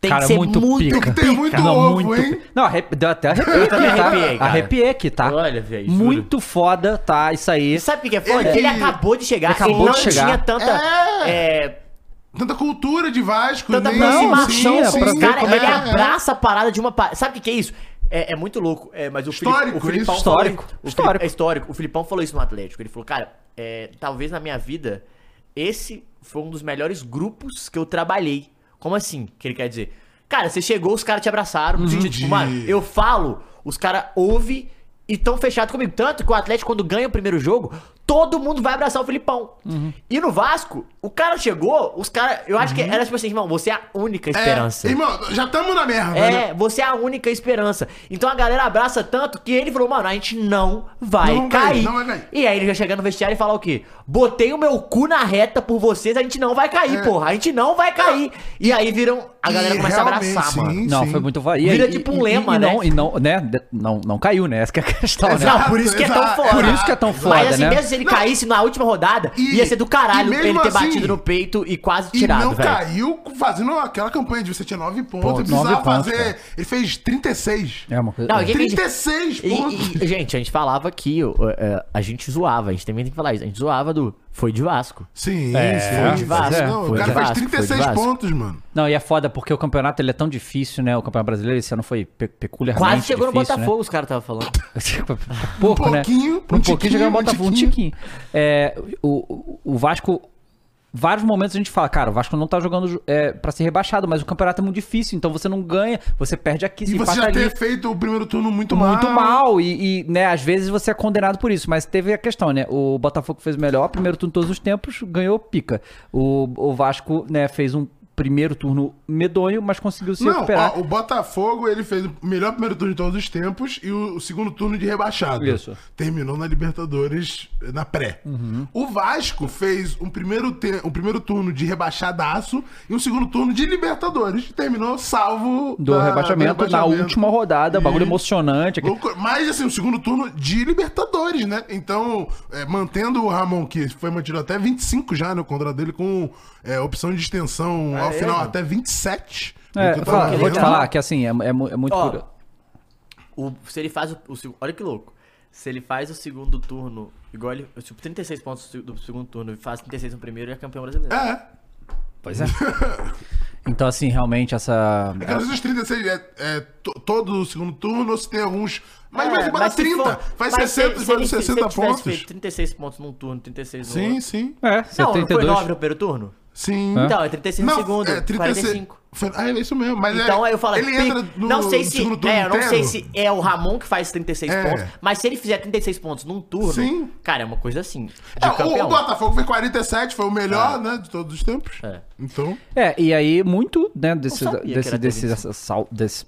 Tem Cara, que ser muito muito, pica. Tem que ter muito Não, ovo, muito. hein? Não, arrepi... deu até arrepio também tá? arrepiei, cara. Arrepiei aqui, tá? Olha, velho, juro. Muito foda, tá? Isso aí. E sabe o que é foda? Ele- Ele, acabou de chegar, Ele acabou ele não de chegar. tinha tanta... É. é, Tanta cultura de Vasco, tanta nem- Não, aproximação sim, ver caras. como é Ele é. abraça a parada de uma... Sabe o que é isso? É, é muito louco, é, mas o, Histórico, Felipe, o Filipão isso, falou- histórico, o Felipe- histórico. é histórico. O Filipão falou isso no Atlético. Ele falou, cara, é, talvez na minha vida, esse foi um dos melhores grupos que eu trabalhei. Como assim? Que ele quer dizer? Cara, você chegou, os caras te abraçaram. No sentido, tipo, mano, eu falo, os caras ouvem e tão fechados comigo. Tanto que o Atlético, quando ganha o primeiro jogo, todo mundo vai abraçar o Filipão. E no Vasco, o cara chegou, os caras. Eu acho que era tipo assim, irmão, você é a única esperança. É, irmão, já estamos na merda, É, né? você é a única esperança. Então a galera abraça tanto que ele falou, mano, a gente não vai, Não vai, cair. não vai cair. E aí ele já chega no vestiário e fala o quê? Botei o meu cu na reta por vocês, a gente não vai cair, É. porra. A gente não vai cair. E aí viram, a galera E começa a abraçar, sim, mano. Não, foi muito vai. Vira tipo um lema, e, né? Não, e não, né? Não, não caiu, né? Essa que é a questão, né? Não, por isso que é tão exato, foda. Por isso que é tão foda, Mas assim, né? Ele caísse na última rodada, E- ia ser do caralho e ele ter assim- batido no peito e quase E tirado, não velho. caiu fazendo aquela campanha de você tinha 9 pontos, ele precisava nove pontos, fazer. cara. Ele fez 36. É uma coisa. Não, que que gente- 36 E- pontos. e- gente, a gente falava aqui, ó, é, a gente zoava, a gente também tem que falar isso. A gente zoava do. Foi de Vasco. Sim, É, sim. foi de Vasco, Não, foi o cara de 36 Vasco. pontos, mano. Não, e é foda porque o campeonato ele é tão difícil, né? O campeonato brasileiro esse ano foi pe peculiarmente Quase chegou no difícil, né? Botafogo, os caras estavam falando. pouco, Um né? pouquinho, um um pouquinho chegando no um Botafogo, um tiquinho. tiquinho. É, o, o, o Vasco, vários momentos a gente fala, cara, o Vasco não tá jogando é, para ser rebaixado, mas o campeonato é muito difícil, então você não ganha, você perde aqui, E se você empata já ali. ter feito o primeiro turno muito, Muito mal. mal, e, e, né, às vezes você é condenado por isso, mas teve a questão, né? O Botafogo fez o melhor primeiro turno todos os tempos, ganhou pica. O, o Vasco, né, fez um primeiro turno medonho, mas conseguiu se Não, recuperar. ó, o Botafogo ele fez o melhor primeiro turno de todos os tempos e o, o segundo turno de rebaixado. Isso. Terminou na Libertadores na pré. Uhum. O Vasco fez um primeiro, te- um primeiro turno de rebaixadaço e um segundo turno de Libertadores. Terminou salvo do da- rebaixamento, do na rebaixamento. última rodada, bagulho E- emocionante. Loucura. Mas, assim, o segundo turno de Libertadores, né? Então, é, mantendo o Ramon, que foi mantido até 25 já, né? O contrato dele com é, opção de extensão ao é, final até 27. É, eu eu vou te falar que assim, é, é é muito. Ó, O, se ele faz o, o Olha que louco. Se ele faz o segundo turno, igual ele. Tipo, 36 pontos do segundo turno e faz 36 no primeiro, ele é campeão brasileiro. É. Pois é. Então, assim, realmente, essa. É que às vezes os 36 é, é to- todo o segundo turno, ou se tem alguns. Mas É, mas se 30. for- faz mas 60, se- se faz se 60 ele tivesse pontos. feito 36 pontos num turno, 36 no Sim, outro. sim. É, Não, não foi 72. 9 no primeiro turno? Sim. Então, é 36 no segundo, é 36. 45. Foi- Ah, é isso mesmo. Mas Então é, aí eu falo, ele entra no não sei se turno é, eu não sei se é o Ramon que faz 36 É. pontos, mas se ele fizer 36 pontos num turno, Sim. cara, é uma coisa assim, de É, o- campeão. o Botafogo foi 47, foi o melhor, né, de todos os tempos. É. Então, É, e aí, muito, né, desse, Não desse, desse, 25. dessa sal- desse-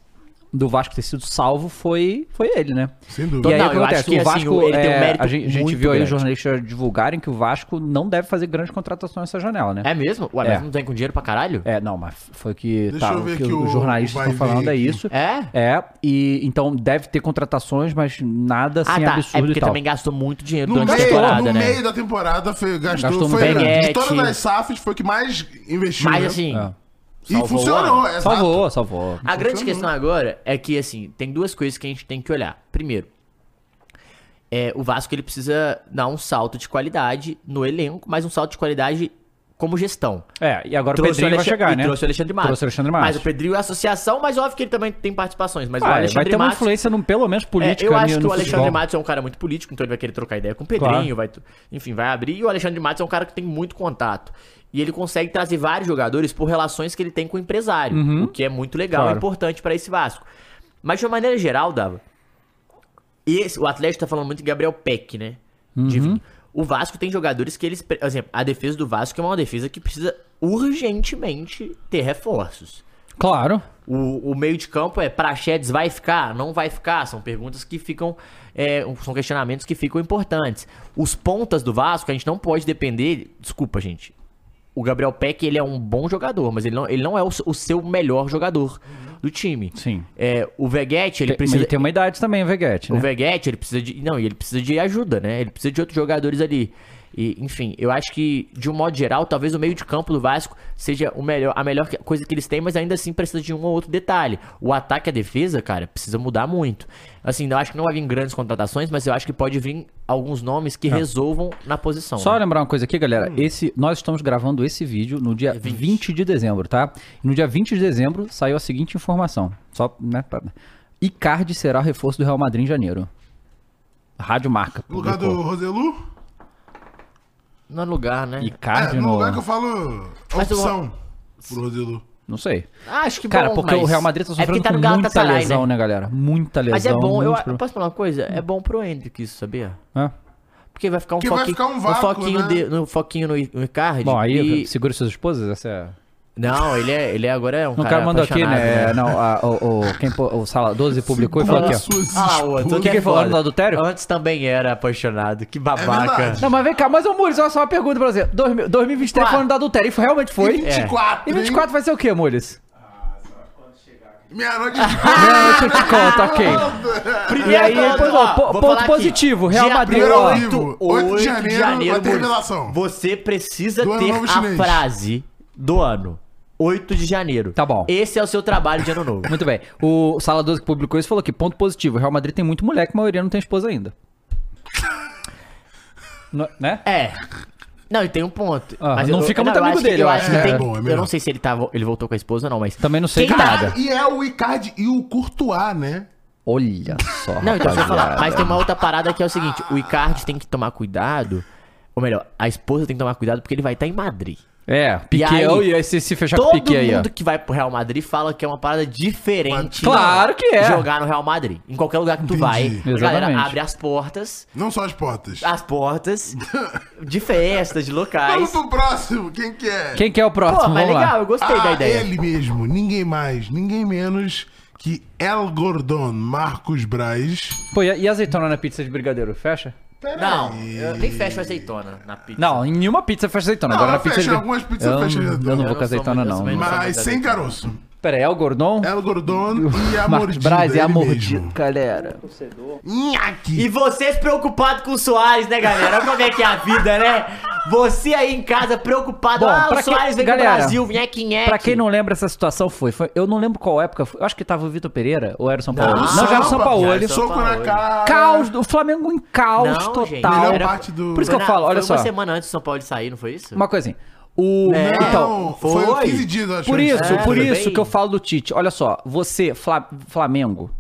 do Vasco ter sido salvo foi, foi ele, né? sem E dúvida. aí, Não, o que eu acontece? acho que, o assim, Vasco, ele tem um é, mérito a gente, a gente viu aí os grande. jornalistas divulgarem que o Vasco não deve fazer grandes contratações nessa janela, né? É mesmo? Ué, É. mas não tem com dinheiro pra caralho? É, não, mas foi o que, Deixa tá, eu o ver que aqui os o- jornalistas o estão falando é isso. É? É, e então deve ter contratações, mas nada Ah, assim tá. absurdo É porque e tal. também gastou muito dinheiro No, durante a meio, temporada, no né? meio da temporada foi, gastou, Gastou foi grana. de todas as SAFs foi o que mais investiu. Mas né? assim, É. e salvou o funcionou, exato. Salvou, salvou. A grande Funcionou. questão agora é que, assim, tem duas coisas que a gente tem que olhar. Primeiro, é, o Vasco ele precisa dar um salto de qualidade no elenco, mas um salto de qualidade como gestão. É, e agora o Trouxe Pedrinho vai Alex- chegar, e né? Trouxe o Alexandre Matos. Trouxe o Alexandre Matos. Mas o Pedrinho é associação, mas óbvio que ele também tem participações. Mas o Ah, ele vai Alexandre ter uma Matos... influência, no, pelo menos política, É, eu acho que o Alexandre futebol. Matos é um cara muito político, então ele vai querer trocar ideia com o Pedrinho, Claro. vai, enfim, vai abrir. E o Alexandre Matos é um cara que tem muito contato. E ele consegue trazer vários jogadores por relações que ele tem com o empresário, Uhum. o que é muito legal e Claro. importante pra esse Vasco. Mas de uma maneira geral, Dava, esse, o Atlético tá falando muito em Gabriel Peck, né? De Uhum. vir. O Vasco tem jogadores que eles. Por exemplo, a defesa do Vasco é uma defesa que precisa urgentemente ter reforços. Claro. O, o meio de campo é Praxedes vai ficar? Não vai ficar? São perguntas que ficam. é, são questionamentos que ficam importantes. Os pontas do Vasco, a gente não pode depender. Desculpa, gente. O Gabriel Peck, ele é um bom jogador, mas ele não, ele não é o, o seu melhor jogador do time. Sim. É, o Veguete, ele Tem- precisa. Ele tem uma idade também, o Veguete, né? O Veguete, ele precisa de. Não, ele precisa de ajuda, né? Ele precisa de outros jogadores ali. E, enfim, eu acho que, de um modo geral, talvez o meio de campo do Vasco seja o melhor, a melhor coisa que eles têm, mas ainda assim precisa de um ou outro detalhe. O ataque e a defesa, cara, precisa mudar muito. Assim, eu acho que não vai vir grandes contratações, mas eu acho que pode vir alguns nomes que É. resolvam na posição. Só né? lembrar uma coisa aqui, galera. Hum. Esse, nós estamos gravando esse vídeo no dia 20. de dezembro, tá? E no dia 20 de dezembro saiu a seguinte informação. Só, né? pra- Icardi será o reforço do Real Madrid em janeiro. Rádio Marca. Lugar do. Roselu? Não é lugar, né? Icardi É, no no... lugar que eu falo Mas eu- opção pro Roselu. Não sei. Ah, acho que Cara, bom, porque mas o Real Madrid tá é porque sofrendo tá no com muita Galatasaray, lesão, né? né, galera? Muita lesão. Mas é bom, eu, eu posso falar uma coisa? É bom pro Hendrick isso, sabia? É. Porque vai ficar um Porque vai foquinho, ficar um vácuo, foquinho, né? de- no foquinho no, no Icardi. Bom, aí e- segura suas esposas, essa é... Não, ele, é, ele é agora é um O cara cara mandou aqui, apaixonado, né? Não, a- o, o, quem, o Sala 12 publicou e falou aqui, ó. Ah, o O Antônio que que ele falou é do adultério? Antes também era apaixonado. Que babaca. Não, mas vem cá, mas ô Mules, olha só uma pergunta pra você. 2000 2023 foi ano do adultério, e realmente foi. E 24, E 24 vai ser o quê, Mules? Meia-noite Meia-noite eu te conto, ok. E aí, depois, ó, po- ponto positivo, Real Madrid, ó. 8, 8 de janeiro vai ter revelação. Você precisa Do ter a chinês. frase do ano. 8 de janeiro. Tá bom. Esse é o seu trabalho de ano novo. Muito bem. O Sala 12 que publicou isso falou que ponto positivo. O Real Madrid tem muito moleque, a maioria não tem esposa ainda. No- né? É. Não, e tem um ponto. Ah, não eu- fica muito eu amigo acho que- dele, eu eu acho que acho. tem. É bom, é eu não sei se ele, tava, ele voltou com a esposa ou não, mas. Também não sei Quem- nada. E é o Icardi e o Courtois, né? Olha só. Não, então deixa eu falar. Mas tem uma outra parada que é o seguinte: o Icardi tem que tomar cuidado. Ou melhor, a esposa tem que tomar cuidado porque ele vai estar em Madrid. É, Piquet, aí, e aí se, se fechar com o Todo Piquet aí, ó. mundo que vai pro Real Madrid fala que é uma parada diferente. Claro que é. Jogar no Real Madrid. Em qualquer lugar que tu vai. A galera Exatamente. abre as portas. Não só as portas. As portas de festas, de locais. Vamos pro próximo. Quem que é? Quem que é o próximo? Pô, mas Vamos lá. legal, eu gostei da Ah, ideia. ele mesmo. Ninguém mais, ninguém menos que El Gordon Marcos Braz. Pô, e e azeitona na pizza de brigadeiro? Fecha? Não, eu nem fecho azeitona na pizza. Não, em nenhuma pizza fecha azeitona. Não, Agora na fecha, pizza algumas pizzas eu, fecha não- azeitona. Eu não vou com azeitona, não. Mas sem caroço. Pera aí, é o Gordon? El Gordon e a Marcos mordida. Braz e a mordida, mesmo. galera. Nhaque. E vocês preocupados com o Soares, né, galera? Olha como é que é a vida, né? Você aí em casa preocupado. Bom, ah, pra o Soares quem- vem galera, pro Brasil. Pra quem não lembra, essa situação foi, foi. Eu não lembro qual época. foi- Eu acho que tava o Vitor Pereira ou era o São Paulo. Não, Não, já era o São Paulo. Paulo. Soco na cara. Caos, o Flamengo em caos Não, total. gente, era- Por isso que eu Foi falo, olha foi só. uma semana antes do São Paulo de sair, não foi isso? Uma assim. O, Não, então, foi uns 15 dias, acho. Por isso, É, por foi isso bem- que eu falo do Tite. Olha só, você, Fla- Flamengo.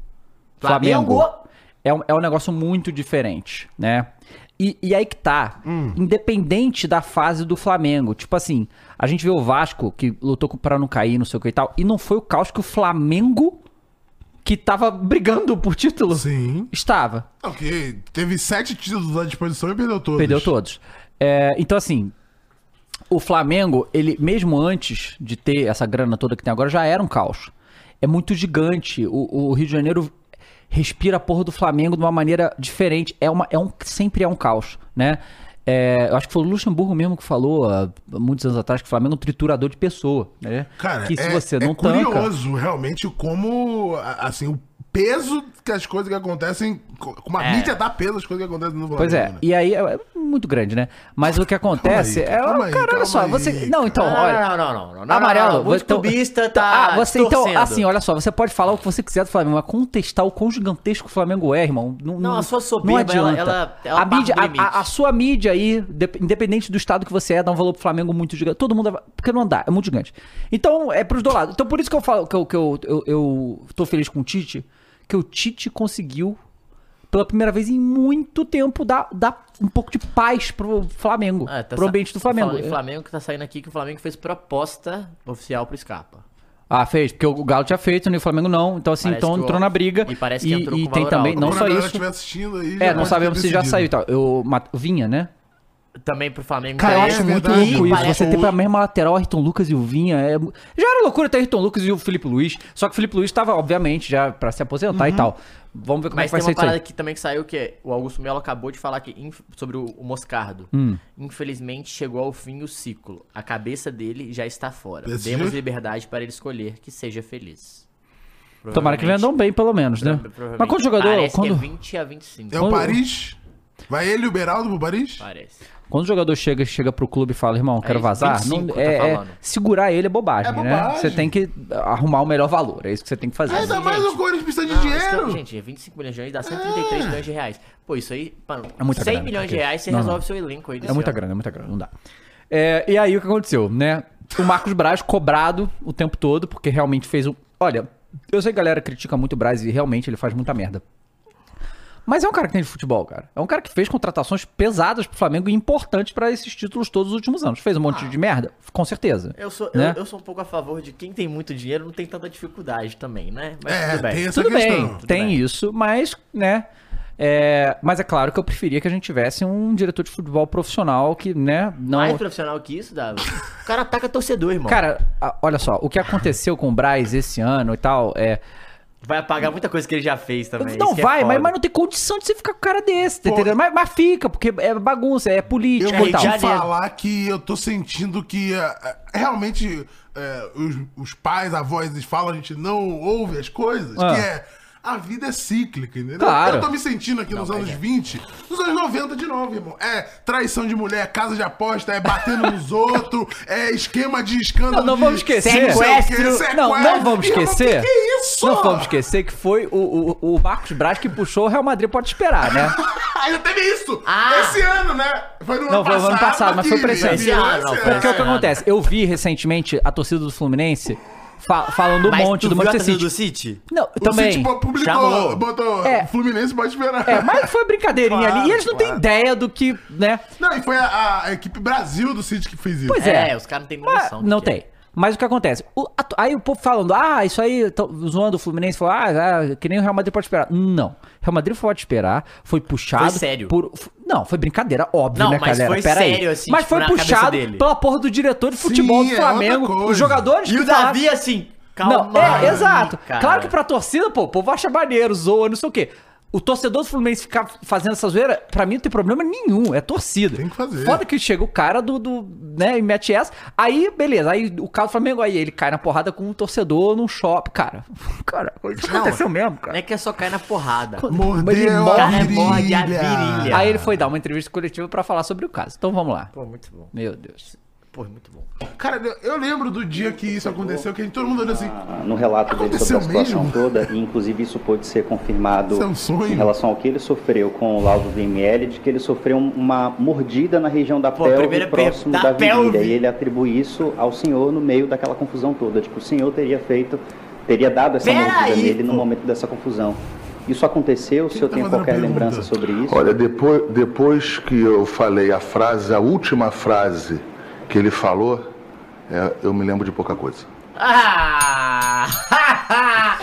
Flamengo. Flamengo. É um, é um negócio muito diferente, né? E, e aí que tá, Hum. independente da fase do Flamengo. Tipo assim, a gente vê o Vasco, que lutou pra não cair, não sei o que e tal, e não foi o caos que o Flamengo, que tava brigando por título, Sim. estava. Ok, teve sete títulos à disposição e perdeu todos. Perdeu todos. É, então, assim, o Flamengo, ele, mesmo antes de ter essa grana toda que tem agora, já era um caos. É muito gigante. O, o Rio de Janeiro respira a porra do Flamengo de uma maneira diferente. É uma, é um, sempre é um caos, né? É, eu acho que foi o Luxemburgo mesmo que falou há muitos anos atrás que o Flamengo é um triturador de pessoa, né? Cara, que se é, você não é tanca... curioso realmente como, assim, o peso que as coisas que acontecem, co- como a É. mídia dá peso às coisas que acontecem no Flamengo. Pois é, né? e aí é, é muito grande, né? Mas o que acontece aí, é. calma aí, cara, olha calma só, aí, você. Não, então, Não, olha. não, não, não, não, não, Amarelo, não, não, então- clubista tá Ah, você então, assim, olha só, você pode falar o que você quiser do Flamengo, mas contestar o quão gigantesco o Flamengo é, irmão. Não, Não, a sua não soberba, adianta. ela- ela- ela a, mídia, a, a- a sua mídia aí, de- independente do estado que você é, dá um valor pro Flamengo muito gigante. Todo mundo. Porque não dá, é muito gigante. Então, é pros dois lados. Então, por isso que eu falo que eu, que eu, eu, eu tô feliz com o Tite, que o Tite conseguiu, pela primeira vez em muito tempo, dar, dar um pouco de paz pro Flamengo. Ah, tá pro ambiente do Flamengo. Falando em Flamengo que tá saindo aqui que o Flamengo fez proposta oficial pro Scarpa. Ah, fez, porque o Galo tinha feito, né? O Flamengo não. Então, assim, Parece então que o- entrou na briga. e parece que entrou e com tem também, alto. não só isso. aí, É, não sabemos se já saiu e tal. Eu, Mat- Vinha, né? Também pro Flamengo. Cara, eu acho muito verdade. louco isso. parece Você ter pra mesma lateral Ayrton Lucas e o Vinha. É... Já era loucura ter Ayrton Lucas e o Felipe Luiz. Só que o Felipe Luiz tava, obviamente, já pra se aposentar e tal. Vamos ver como é Mas que vai tem ser uma isso aí. parada que também que saiu que é, o Augusto Melo acabou de falar que inf- sobre o, o Moscardo. Hum. Infelizmente chegou ao fim o ciclo. A cabeça dele já está fora. Desse Demos jeito? liberdade para ele escolher que seja feliz. Tomara que vendam bem, pelo menos, né? provavelmente Mas quando jogador. Parece Quando, que é 20 a 25. É o Paris? Vai ele e o Beraldo pro Paris? Parece. Quando o jogador chega, chega pro clube e fala, irmão, quero isso, vazar, 25 não, tá é, é- falando. segurar ele é bobagem, É né? bobagem. Você tem que arrumar o melhor valor. É isso que você tem que fazer. Ainda mais o Corinthians precisa de Não, dinheiro. isso- gente, 25 milhões de reais dá 133 milhões de reais. Pô, isso aí, mano, É muita 100 grana, milhões de reais você Não, resolve não. seu elenco aí É muita ano. grana, é muita grana, não dá. É, e aí o que aconteceu, né? O Marcos Braz cobrado o tempo todo, porque realmente fez um. Olha, Eu sei que a galera critica muito o Braz e realmente ele faz muita merda. Mas é um cara que tem de futebol, cara. É um cara que fez contratações pesadas pro Flamengo e importantes pra esses títulos todos os últimos anos. Fez um monte de merda? Com certeza. Eu sou, né? eu, eu sou um pouco a favor de quem tem muito dinheiro não tem tanta dificuldade também, né? Mas É, tudo bem. tem essa Tudo questão. bem, tem isso, mas, né? é, mas é claro que eu preferia que a gente tivesse um diretor de futebol profissional que, né, não. Mais profissional que isso, Davi. O cara ataca torcedor, irmão. Cara, a- olha só, o que aconteceu com o Braz esse ano e tal, é. Vai apagar muita coisa que ele já fez também. Não isso é vai, mas, foda. mas não tem condição de você ficar com um cara desse, tá entendendo? Mas, mas fica, porque é bagunça, é Eu política vou e tal. te falar que eu tô sentindo que é, é, realmente é, os, os pais, avós, eles falam, a gente não ouve as coisas, Ah. que é. A vida é cíclica, entendeu? Claro. Eu tô me sentindo aqui nos anos 20, nos anos 90 de novo, irmão. É traição de mulher, casa de aposta, é batendo nos outros, é esquema de escândalo Não, não vamos esquecer. sequestro, Não, não vamos Irmão, esquecer. Que, que é isso? Não vamos esquecer que foi o, o, o Marcos Braz que puxou o Real Madrid, pode esperar, né? Ainda teve isso! Ah! Esse ano, né? Foi no Não, ano foi no ano passado, mas foi pra esse ano. Esse ano, Porque o que acontece? Eu vi recentemente a torcida do Fluminense fa- falando um monte do Manchester City. do City? Não, O também. City publicou, Chamou. botou É. Fluminense pode esperar. É, mas foi brincadeirinha Claro, ali. E eles não têm ideia do que, né? Não, e foi a, a equipe Brasil do City que fez isso. Pois é. É, os caras não têm noção. não que é. Mas o que acontece? O- a- aí o povo falando, ah, isso aí, tão zoando o Fluminense, falou, ah, ah, que nem o Real Madrid pode esperar. Não. O Real Madrid pode esperar, foi puxado. Foi sério. Por, f- não, foi brincadeira, óbvio, Não, né, mas galera? foi Pera aí. sério, assim, Mas tipo, foi puxado dele. pela porra do diretor de futebol Sim, do é Flamengo. coisa. os jogadores E que o falaram- Davi, assim, calma. Não, é, aí, exato. cara. Claro que pra torcida, pô, o povo acha maneiro, zoa, não sei o quê. O torcedor do Fluminense ficar fazendo essa zoeira, pra mim não tem problema nenhum, é torcida. Tem que fazer. Foda que chega o cara do, do né, e mete essa. Aí, beleza, aí o caso do Flamengo, aí ele cai na porrada com um torcedor num shopping. Cara, cara, isso Não, aconteceu mesmo, Não cara. é que é só cair na porrada. Ele Mordeu morre, a morde virilha. Aí ele foi dar uma entrevista coletiva pra falar sobre o caso. Então vamos lá. Pô, muito bom. Meu Deus. Pô, muito bom. Cara, eu- eu lembro do dia que isso aconteceu, que a gente- todo mundo olhou assim. no relato dele sobre a situação mesmo? toda, e inclusive isso pôde ser confirmado Isso é um sonho. em relação ao que ele sofreu com o laudo do IML, de que ele sofreu uma mordida na região da Pô, pelve primeira pe- próximo da da, virilha, e ele atribui isso ao senhor no meio daquela confusão toda, tipo, o senhor teria feito, teria dado essa Pera mordida aí, nele no pô. momento dessa confusão. Isso aconteceu, o senhor tá tem fazendo qualquer pergunta? lembrança sobre isso? Olha, depois, depois que eu falei a frase, a última frase que ele falou, é, eu me lembro de pouca coisa. Ah!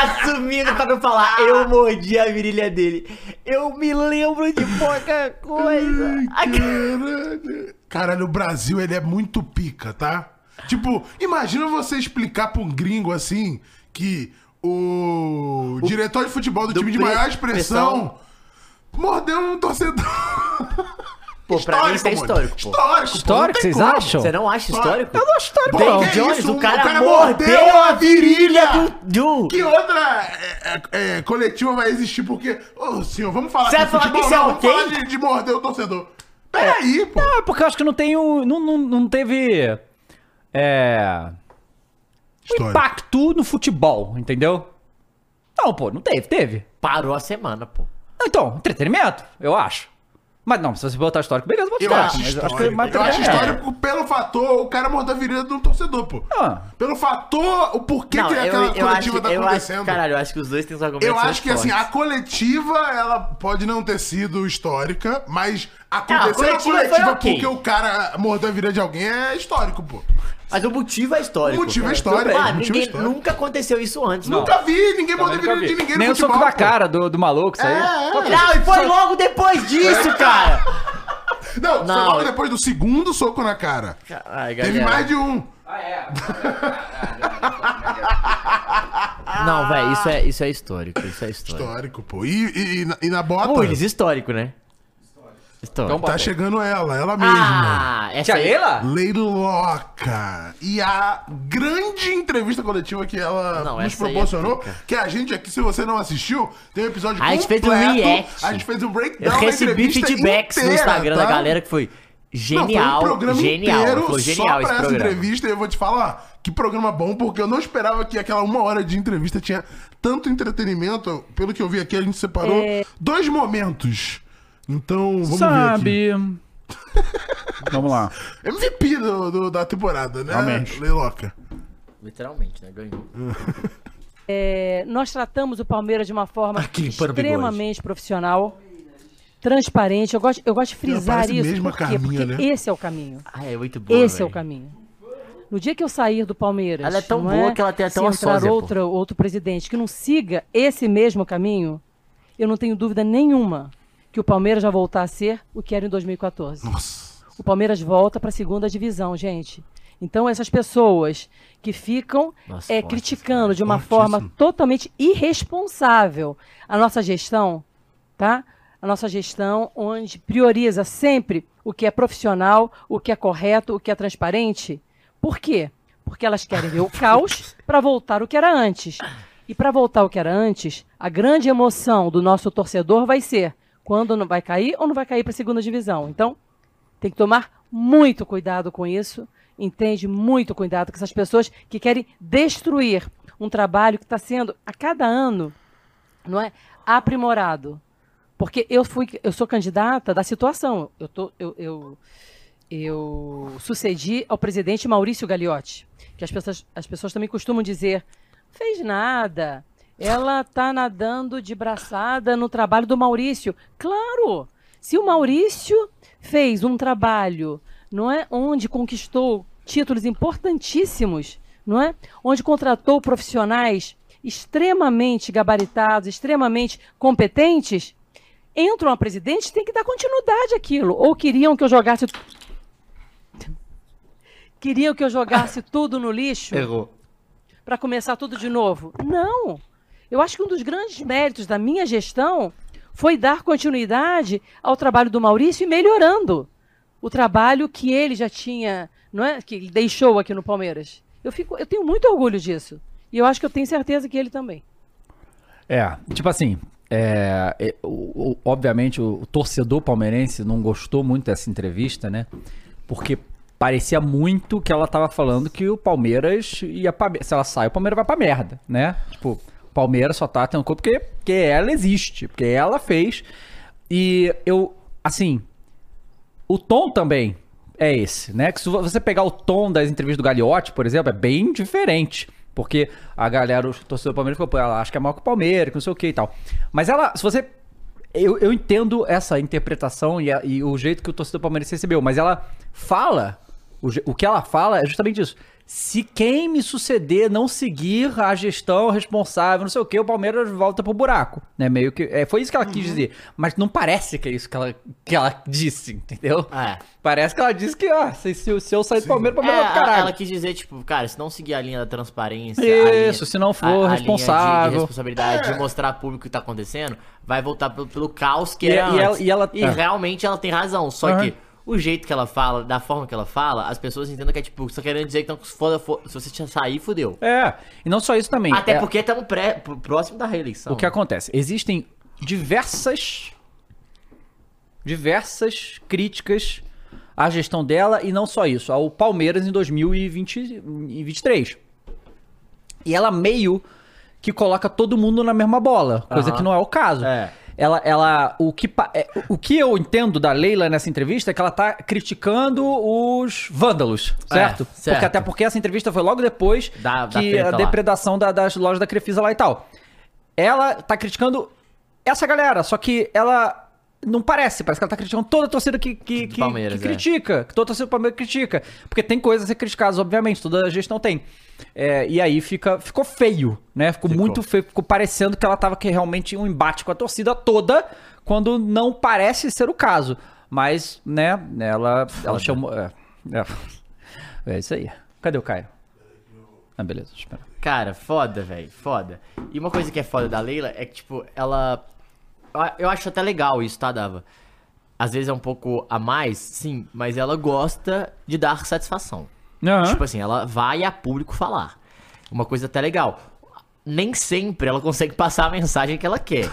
Assumindo pra não falar, eu mordi a virilha dele. Eu me lembro de pouca coisa. Caralho. Caralho, o Brasil, ele é muito pica, tá? Tipo, imagina você explicar pra um gringo assim que o, diretor de futebol do, do time de maior expressão mordeu um torcedor. Pô, pra mim isso é histórico, pô. Histórico, pô, Histórico, tem vocês como. acham? Você não acha histórico? Eu não acho histórico, Pô, não. que Jones, isso? o cara mordeu a virilha do... do... Que outra é, é, é, coletiva vai existir? Porque, ô senhor, vamos falar Você de vai falar futebol, que isso é não, vamos falar de, de morder o torcedor. Peraí, pô. Não, é porque eu acho que não tem o. Não, não, não teve. É. Histórico. impacto no futebol, entendeu? Não, pô, não teve, teve. Parou a semana, pô. Então, entretenimento, eu acho. Mas não, se você botar histórico, beleza, bota Eu histórico. acho mas histórico. eu acho que eu acho é. histórico pelo fator, o cara mordeu a virilha do torcedor, pô. Ah. Pelo fator, o porquê Não, que eu, aquela eu coletiva acho, tá eu acontecendo. acho, caralho, eu acho que os dois têm os argumentos eu acho que assim, a fortes. coletiva, ela pode não ter sido histórica, mas a aconteceu a coletiva foi coletiva porque o cara mordeu a virilha de alguém é histórico, pô. Mas o motivo é histórico. O motivo é histórico, Ah, motivo é ninguém, histórico. nunca aconteceu isso antes. Nunca vi, ninguém mordeu a virilha de ninguém Nem no o soco da pô. cara do, do maluco, isso aí. É, é. Não, e foi logo depois disso, cara. Não, foi Não. logo depois do segundo soco na cara. Ai, Teve galera. mais de um. Não, velho, isso é, isso é histórico. Isso é histórico. Histórico, pô. E, e, e na, e na bota. Pô, eles histórico, né? Histórico. tá chegando ela, ela mesma. Ah, essa aí... Leiloca. E a grande entrevista coletiva que ela Não, nos é proporcionou, pica. que a gente aqui, se você não assistiu, tem um episódio A gente fez um completo. react. A gente fez um Eu breakdown da recebi entrevista feedbacks no inteira, Instagram da tá? galera que foi Não, genial. foi um programa genial. inteiro Foi só genial esse pra essa programa. entrevista e eu vou te falar que programa bom, porque eu não esperava que aquela uma hora de entrevista tinha tanto entretenimento. Pelo que eu vi aqui, a gente separou É. dois momentos. Então, vamos ver aqui. Sabe. Vamos lá. MVP do, do- da temporada, né? Realmente. Leiloca. Literalmente, né? Ganhou. É, nós tratamos o Palmeiras de uma forma Aqui, extremamente profissional, transparente. Eu gosto, eu gosto de frisar parece isso. Por quê? Carminha, Porque né? esse é o caminho. Ah, é muito boa, Esse é velho. o caminho. No dia que eu sair do Palmeiras, Ela é tão não boa que ela tem até se uma entrar sósia, outra, outro presidente que não siga esse mesmo caminho, eu não tenho dúvida nenhuma que o Palmeiras vai voltar a ser o que era em 2014. Nossa. O Palmeiras volta para a segunda divisão, gente. Então essas pessoas que ficam Nossa, é, fortes, criticando de uma Fortíssimo. forma totalmente irresponsável a nossa gestão, tá? A nossa gestão onde prioriza sempre o que é profissional, o que é correto, o que é transparente. Por quê? Porque elas querem ver o caos para voltar o que era antes. E para voltar o que era antes, a grande emoção do nosso torcedor vai ser quando não vai cair ou não vai cair para a segunda divisão. Então, tem que tomar muito cuidado com isso, entende? Muito cuidado com essas pessoas que querem destruir um trabalho que está sendo a cada ano, não é, aprimorado. Porque eu fui, eu sou candidata da situação. Eu tô, eu, eu, eu sucedi ao presidente Maurício Gagliotti, que as pessoas, as pessoas também costumam dizer, fez nada. Ela está nadando de braçada no trabalho do Maurício. Claro! Se o Maurício fez um trabalho, não é, onde conquistou títulos importantíssimos, não é? Onde contratou profissionais extremamente gabaritados, extremamente competentes, entram a presidente, tem que dar continuidade àquilo. Ou queriam que eu jogasse queriam que eu jogasse tudo no lixo Errou. para começar tudo de novo. Não. Eu acho que um dos grandes méritos da minha gestão foi dar continuidade ao trabalho do Maurício e melhorando o trabalho que ele já tinha, não é, que ele deixou aqui no Palmeiras. Eu fico, eu tenho muito orgulho disso. E eu acho que eu tenho certeza que ele também. É, tipo assim, é, é, o- o- obviamente o, o torcedor palmeirense não gostou muito dessa entrevista, né? Porque parecia muito que ela tava falando que o Palmeiras ia pra, se ela sai, o Palmeiras vai pra merda, né? Tipo, Palmeiras só tá tendo porque, porque ela existe, porque ela fez. E eu, assim, o tom também é esse, né? Que se você pegar o tom das entrevistas do Gagliotti, por exemplo, é bem diferente. Porque a galera, o torcedor do Palmeiras ela acha que é maior que o Palmeiras, que não sei o que e tal. Mas ela, se você. Eu, eu entendo essa interpretação e, a- e o jeito que o torcedor palmeirense recebeu, mas ela fala. O, o que ela fala é justamente isso. Se quem me suceder não seguir a gestão responsável, não sei o que, o Palmeiras volta pro buraco. Né? Meio que. É, foi isso que ela quis dizer. Mas não parece que é isso que ela, que ela disse, entendeu? É. Parece que ela disse que, ó, se, se, se eu sair do Palmeiras, o É, Palmeiras vai pro ela, caralho. ela quis dizer, tipo, cara, se não seguir a linha da transparência. a Isso, linha- se não for a- a linha de- responsável. De, responsabilidade, de mostrar público o que tá acontecendo, vai voltar pelo, pelo caos que E- era e ela- antes. e ela- é. realmente ela tem razão. Só Aham. que o jeito que ela fala, da forma que ela fala, as pessoas entendem que é tipo, só querendo dizer que então, se, for- se você sair, fudeu. É, e não só isso também. Até é- porque estamos próximo da reeleição. O que acontece? Existem diversas diversas críticas à gestão dela e não só isso, ao Palmeiras em 2023. E ela meio que coloca todo mundo na mesma bola, coisa que não é o caso. É. Ela, ela, o que, é, o que eu entendo da Leila nessa entrevista é que ela tá criticando os vândalos, certo? É, certo. Porque até porque essa entrevista foi logo depois Da- da que treta a depredação da- das lojas da Crefisa lá e tal. Ela tá criticando essa galera, só que ela não parece, parece que ela tá criticando toda a torcida que, que, que, que é. critica, que toda a torcida do Palmeiras critica. Porque tem coisas a ser criticadas, obviamente, toda a gestão tem. É, e aí fica, ficou feio, né? Ficou, muito feio, ficou parecendo que ela tava que realmente um embate com a torcida toda, quando não parece ser o caso. Mas, né, ela, ela chamou. É, é, é isso aí. Cadê o Caio? Ah, beleza, espera. Cara, foda, velho, foda. E uma coisa que é foda da Leila é que, tipo, ela. Eu- acho até legal isso, tá, Dava? Às vezes é um pouco a mais, sim, mas ela gosta de dar satisfação. Aham. Tipo assim, ela vai a público falar. Uma coisa até legal. Nem sempre ela consegue passar a mensagem que ela quer.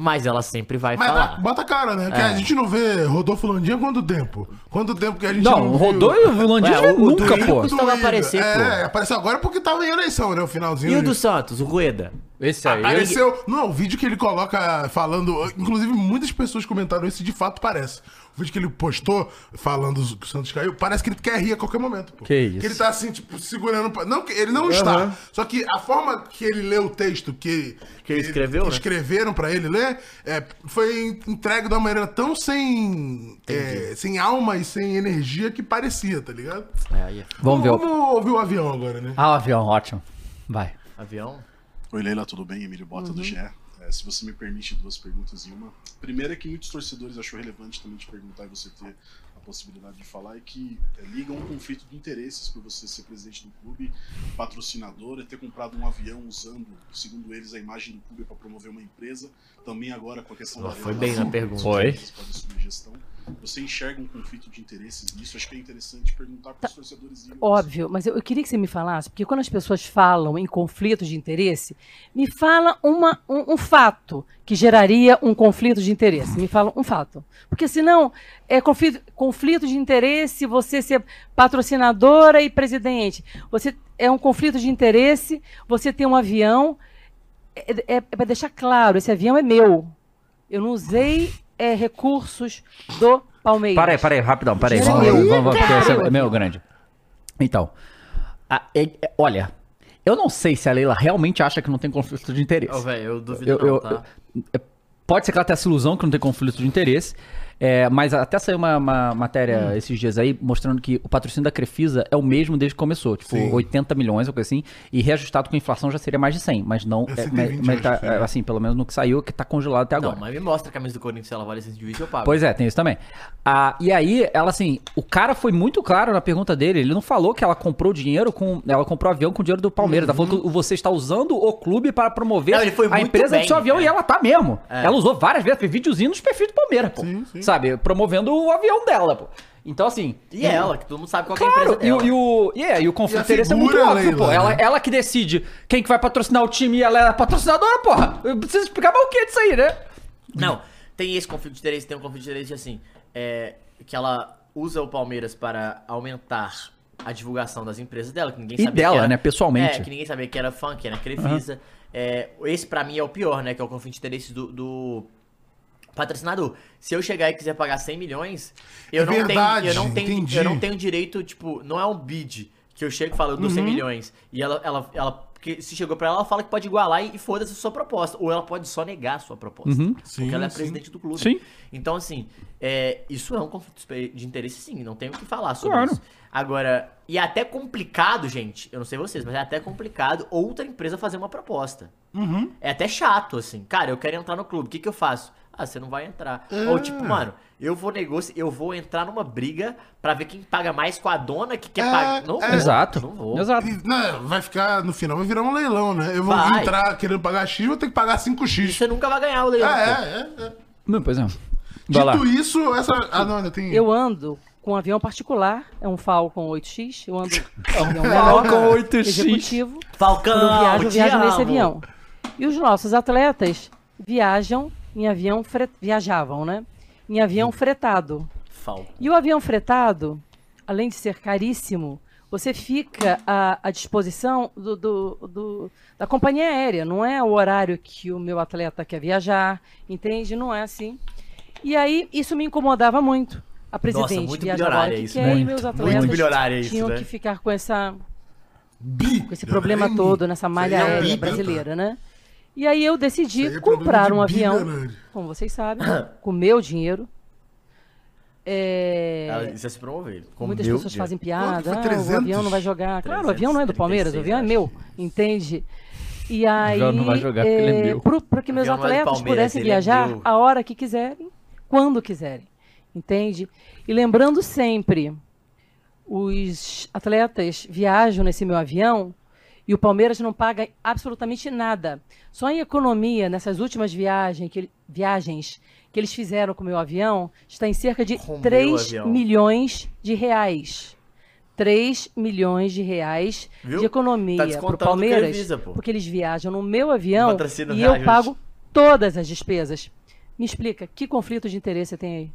Mas ela sempre vai Mas falar. bota a cara, né? Que É. a gente não vê Rodolfo Landim há quanto tempo? Quanto tempo que a gente Não, não? Rodolfo Landim o nunca, Duílio pô. aparecer, É, pô. apareceu agora porque tava em eleição, né? O finalzinho. E o do Santos, o Rueda? Esse aí. Apareceu. Não, o vídeo que ele coloca falando. Inclusive, muitas pessoas comentaram isso de fato parece. O vídeo que ele postou falando que o Santos caiu, parece que ele quer rir a qualquer momento. Pô. Que isso. Que ele tá assim, tipo, segurando. pra- Não, que ele não Aham. está. Só que a forma que ele lê o texto que. Que ele escreveu, que né? escreveram pra ele ler, é, foi entregue de uma maneira tão sem. é, sem alma e sem energia que parecia, tá ligado? É, aí é Vamos ver o- Vamos ouvir o avião agora, né? Ah, o avião, ótimo. Vai. avião. Oi, Leila, tudo bem? Emílio Bota do Uhum. GE. É, se você me permite duas perguntas em uma. Primeira é que muitos torcedores achou relevante também te perguntar e você ter a possibilidade de falar é que é, liga um conflito de interesses por você ser presidente do clube, patrocinador, é ter comprado um avião usando, segundo eles, a imagem do clube para promover uma empresa. Também agora com a questão da Foi bem na pergunta. Foi. podem assumir gestão. Você enxerga um conflito de interesses nisso? Acho que é interessante perguntar para os torcedores. irem Óbvio, mas eu, eu queria que você me falasse, porque quando as pessoas falam em conflitos de interesse, me fala uma, um, um fato que geraria um conflito de interesse. Me fala um fato. Porque senão é conflito, conflito de interesse você ser patrocinadora e presidente. Você é um conflito de interesse você ter um avião. É, é, para deixar claro, esse avião é meu. Eu não usei é, recursos do Palmeiras. Para aí, rapidão. Dinheiro Vamos, é vamos, meu. vamos, porque é meu grande. Então, a- é- é- olha, eu não sei se a Leila realmente acha que não tem conflito de interesse. Ô, velho, eu duvido Eu- não, eu- tá? eu- pode ser que ela tenha essa ilusão que não tem conflito de interesse. É, mas até saiu uma, uma matéria Hum. esses dias aí mostrando que o patrocínio da Crefisa é o mesmo desde que começou. Tipo, Sim. 80 milhões, ou coisa assim. E reajustado com a inflação já seria mais de 100. Mas não. É É, 120, mas, mas tá, é. assim, pelo menos no que saiu, que tá congelado até agora. Não, mas me mostra a camisa do Corinthians, se ela vale 120, eu pago. Pois é, tem isso também. Ah, e aí, ela assim, o cara foi muito claro na pergunta dele. Ele não falou que ela comprou dinheiro com. Ela comprou avião com dinheiro do Palmeiras. Ela falou que você está usando o clube para promover Não, ele foi a empresa bem, do seu avião é. e ela tá mesmo. É. Ela usou várias vezes, fez videozinho nos perfis do Palmeiras, pô. Sabe? Promovendo o avião dela, pô. Então, assim. E ela, que todo mundo sabe qual que é a Claro, empresa e, o- dela. e o, e, é, e o conflito E de interesse é muito óbvio, Leila, pô. Ela, né? ela que decide quem que vai patrocinar o time e ela é a patrocinadora, porra. Eu preciso explicar mais o que disso aí, né? Não, tem esse conflito de interesse, tem um conflito de interesse assim, é, que ela usa o Palmeiras para aumentar a divulgação das empresas dela, que ninguém E sabia dela, que era, né, pessoalmente. É, que ninguém sabia que era fã, que era Crefisa. É, esse pra mim é o pior, né, que é o conflito de interesse do, do patrocinador. Se eu chegar e quiser pagar 100 milhões, eu É não verdade, tenho, eu não tenho, entendi. eu não tenho direito, tipo, não é um bid que eu chego e falo, eu dou 100 Uhum. milhões. E ela, ela, ela, porque se chegou pra ela, ela fala que pode igualar e, e foda-se a sua proposta. Ou ela pode só negar a sua proposta. Uhum. Porque Sim, ela é sim. presidente do clube. Sim. Então, assim, é, isso é um conflito de interesse, sim. Não tenho o que falar sobre Claro. isso. Agora, e é até complicado, gente. Eu não sei vocês, mas é até complicado outra empresa fazer uma proposta. Uhum. É até chato, assim. Cara, eu quero entrar no clube. O que, que eu faço? Ah, você não vai entrar. É. Ou tipo, mano, eu vou negociar, eu vou entrar numa briga pra ver quem paga mais com a dona que quer É, pagar. Não vou. Exato. Não vou. Exato. E, não, vai ficar, no final vai virar um leilão, né? Eu vou Vai. entrar querendo pagar X, vou ter que pagar 5X. Você nunca vai ganhar o leilão. É, pô. é, é, é. Não, pois é. Vai lá. Dito isso, essa. Ah, não, ainda tem. Eu ando com um avião particular, é um Falcon 8X, eu ando com um Falcon menor, 8X. executivo. Falcão, eu viajo, eu viajo nesse amo. avião. E os nossos atletas viajam em avião fre... viajavam, né? Em avião fretado. Falcon. E o avião fretado, além de ser caríssimo, você fica à, à disposição do, do- do- da companhia aérea. Não é o horário que o meu atleta quer viajar, entende? Não é assim. E aí, isso me incomodava muito. A presidente muito viaja a hora milionária que isso, quer né? e Muito, meus muito atletas isso, tinham né? que ficar com essa Bi. com esse problema todo nessa malha aérea brasileira, né? E aí eu decidi é comprar de um avião, bilionário. como vocês sabem, com meu dinheiro. É, Ela, isso é se promover. Com Muitas meu pessoas dinheiro. fazem piada, ah, o 300? avião não vai jogar. Claro, o avião não é do Palmeiras, o 336, avião é meu, entende? E aí, não vai jogar porque ele é meu. para que meus é atletas pudessem é viajar meu. a hora que quiserem, quando quiserem, entende? E lembrando sempre, os atletas viajam nesse meu avião e o Palmeiras não paga absolutamente nada. Só em economia, nessas últimas viagens que, viagens que eles fizeram com o meu avião, está em cerca de Com meu 3 avião. milhões de reais. 3 milhões de reais Viu? de economia Tá para o Palmeiras, pô. porque eles viajam no meu avião e eu reajuste. pago todas as despesas. Me explica, que conflito de interesse tem aí?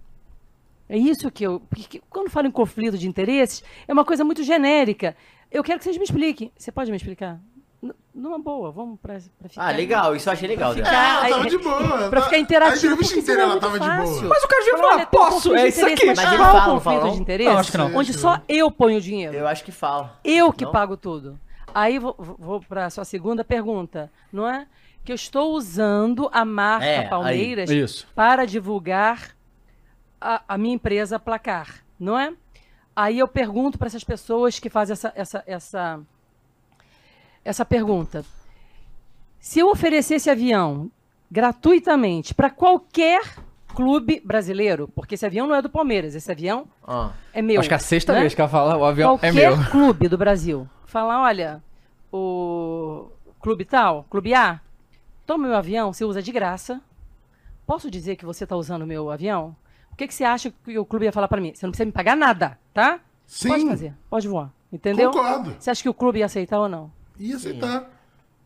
É isso que eu. Porque quando falo em conflito de interesses, é uma coisa muito genérica. Eu quero que vocês me expliquem. Você pode me explicar? N- Numa boa, vamos pra, pra ficar. Ah, legal, isso eu achei legal, Pra ficar, ela tava aí- de boa. Pra ficar A interativo. entrevista inteira é ela muito tava de boa. Mas o cara Fala, falar, um posso? É de isso interesse, aqui. Mas Mas ele fala, não conflito fala, de interesse? Não, acho que não. Onde só eu ponho o dinheiro. Eu acho que fala. Eu que Não? pago tudo. Aí vou, vou para a sua segunda pergunta, não é? Que eu estou usando a marca É, aí. Palmeiras Isso. para divulgar a, a minha empresa Placar, não é? Aí eu pergunto para essas pessoas que fazem essa, essa, essa, essa pergunta. Se eu oferecer esse avião gratuitamente para qualquer clube brasileiro, porque esse avião não é do Palmeiras, esse avião Ah. é meu. Acho que é a sexta né? vez que ela fala, o avião Qualquer é meu. clube do Brasil. Falar, olha, o clube tal, clube A, toma meu avião, você usa de graça. Posso dizer que você está usando o meu avião? O que, que você acha que o clube ia falar para mim? Você não precisa me pagar nada, tá? Sim. Pode fazer, pode voar. Entendeu? Concordo. Você acha que o clube ia aceitar ou não? Ia aceitar.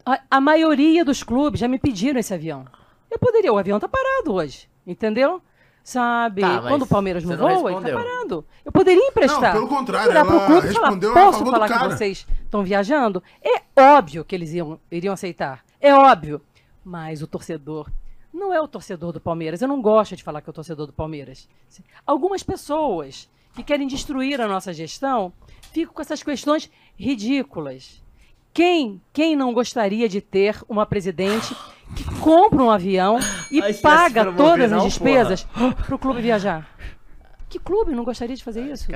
A, a maioria dos clubes já me pediram esse avião. Eu poderia, o avião tá parado hoje, entendeu? Sabe? Tá, Quando o Palmeiras não voa, ele tá parado. Eu poderia emprestar. Não, pelo contrário, Virar pro ela clube falar, respondeu a posso falar que cara." vocês estão viajando? É óbvio que eles iam, iriam aceitar. É óbvio. Mas o torcedor não é o torcedor do Palmeiras. Eu não gosto de falar que é o torcedor do Palmeiras. Algumas pessoas que querem destruir a nossa gestão ficam com essas questões ridículas. Quem, quem não gostaria de ter uma presidente que compra um avião e você paga se todas as não, despesas para o clube viajar? Que clube não gostaria de fazer isso?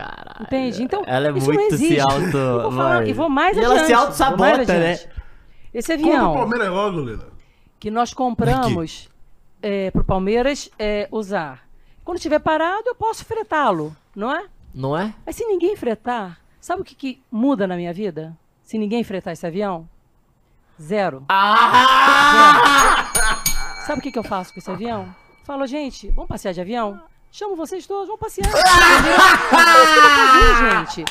Entende? Então, Ela é isso não muito se existe. auto- E vou, falar- e vou mais E adiante. ela se auto-sabota, né? Esse Compra o avião Palmeiras logo, Lila. que nós compramos para o Palmeiras é, usar. Quando estiver parado, eu posso fretá-lo, não é? Não é? Mas se ninguém fretar, sabe o que, que muda na minha vida? Se ninguém fretar esse avião? Zero. Zero. Sabe o que, que eu faço com esse avião? Falo, gente, vamos passear de avião? Chamo vocês todos, vamos passear. Fazer, gente.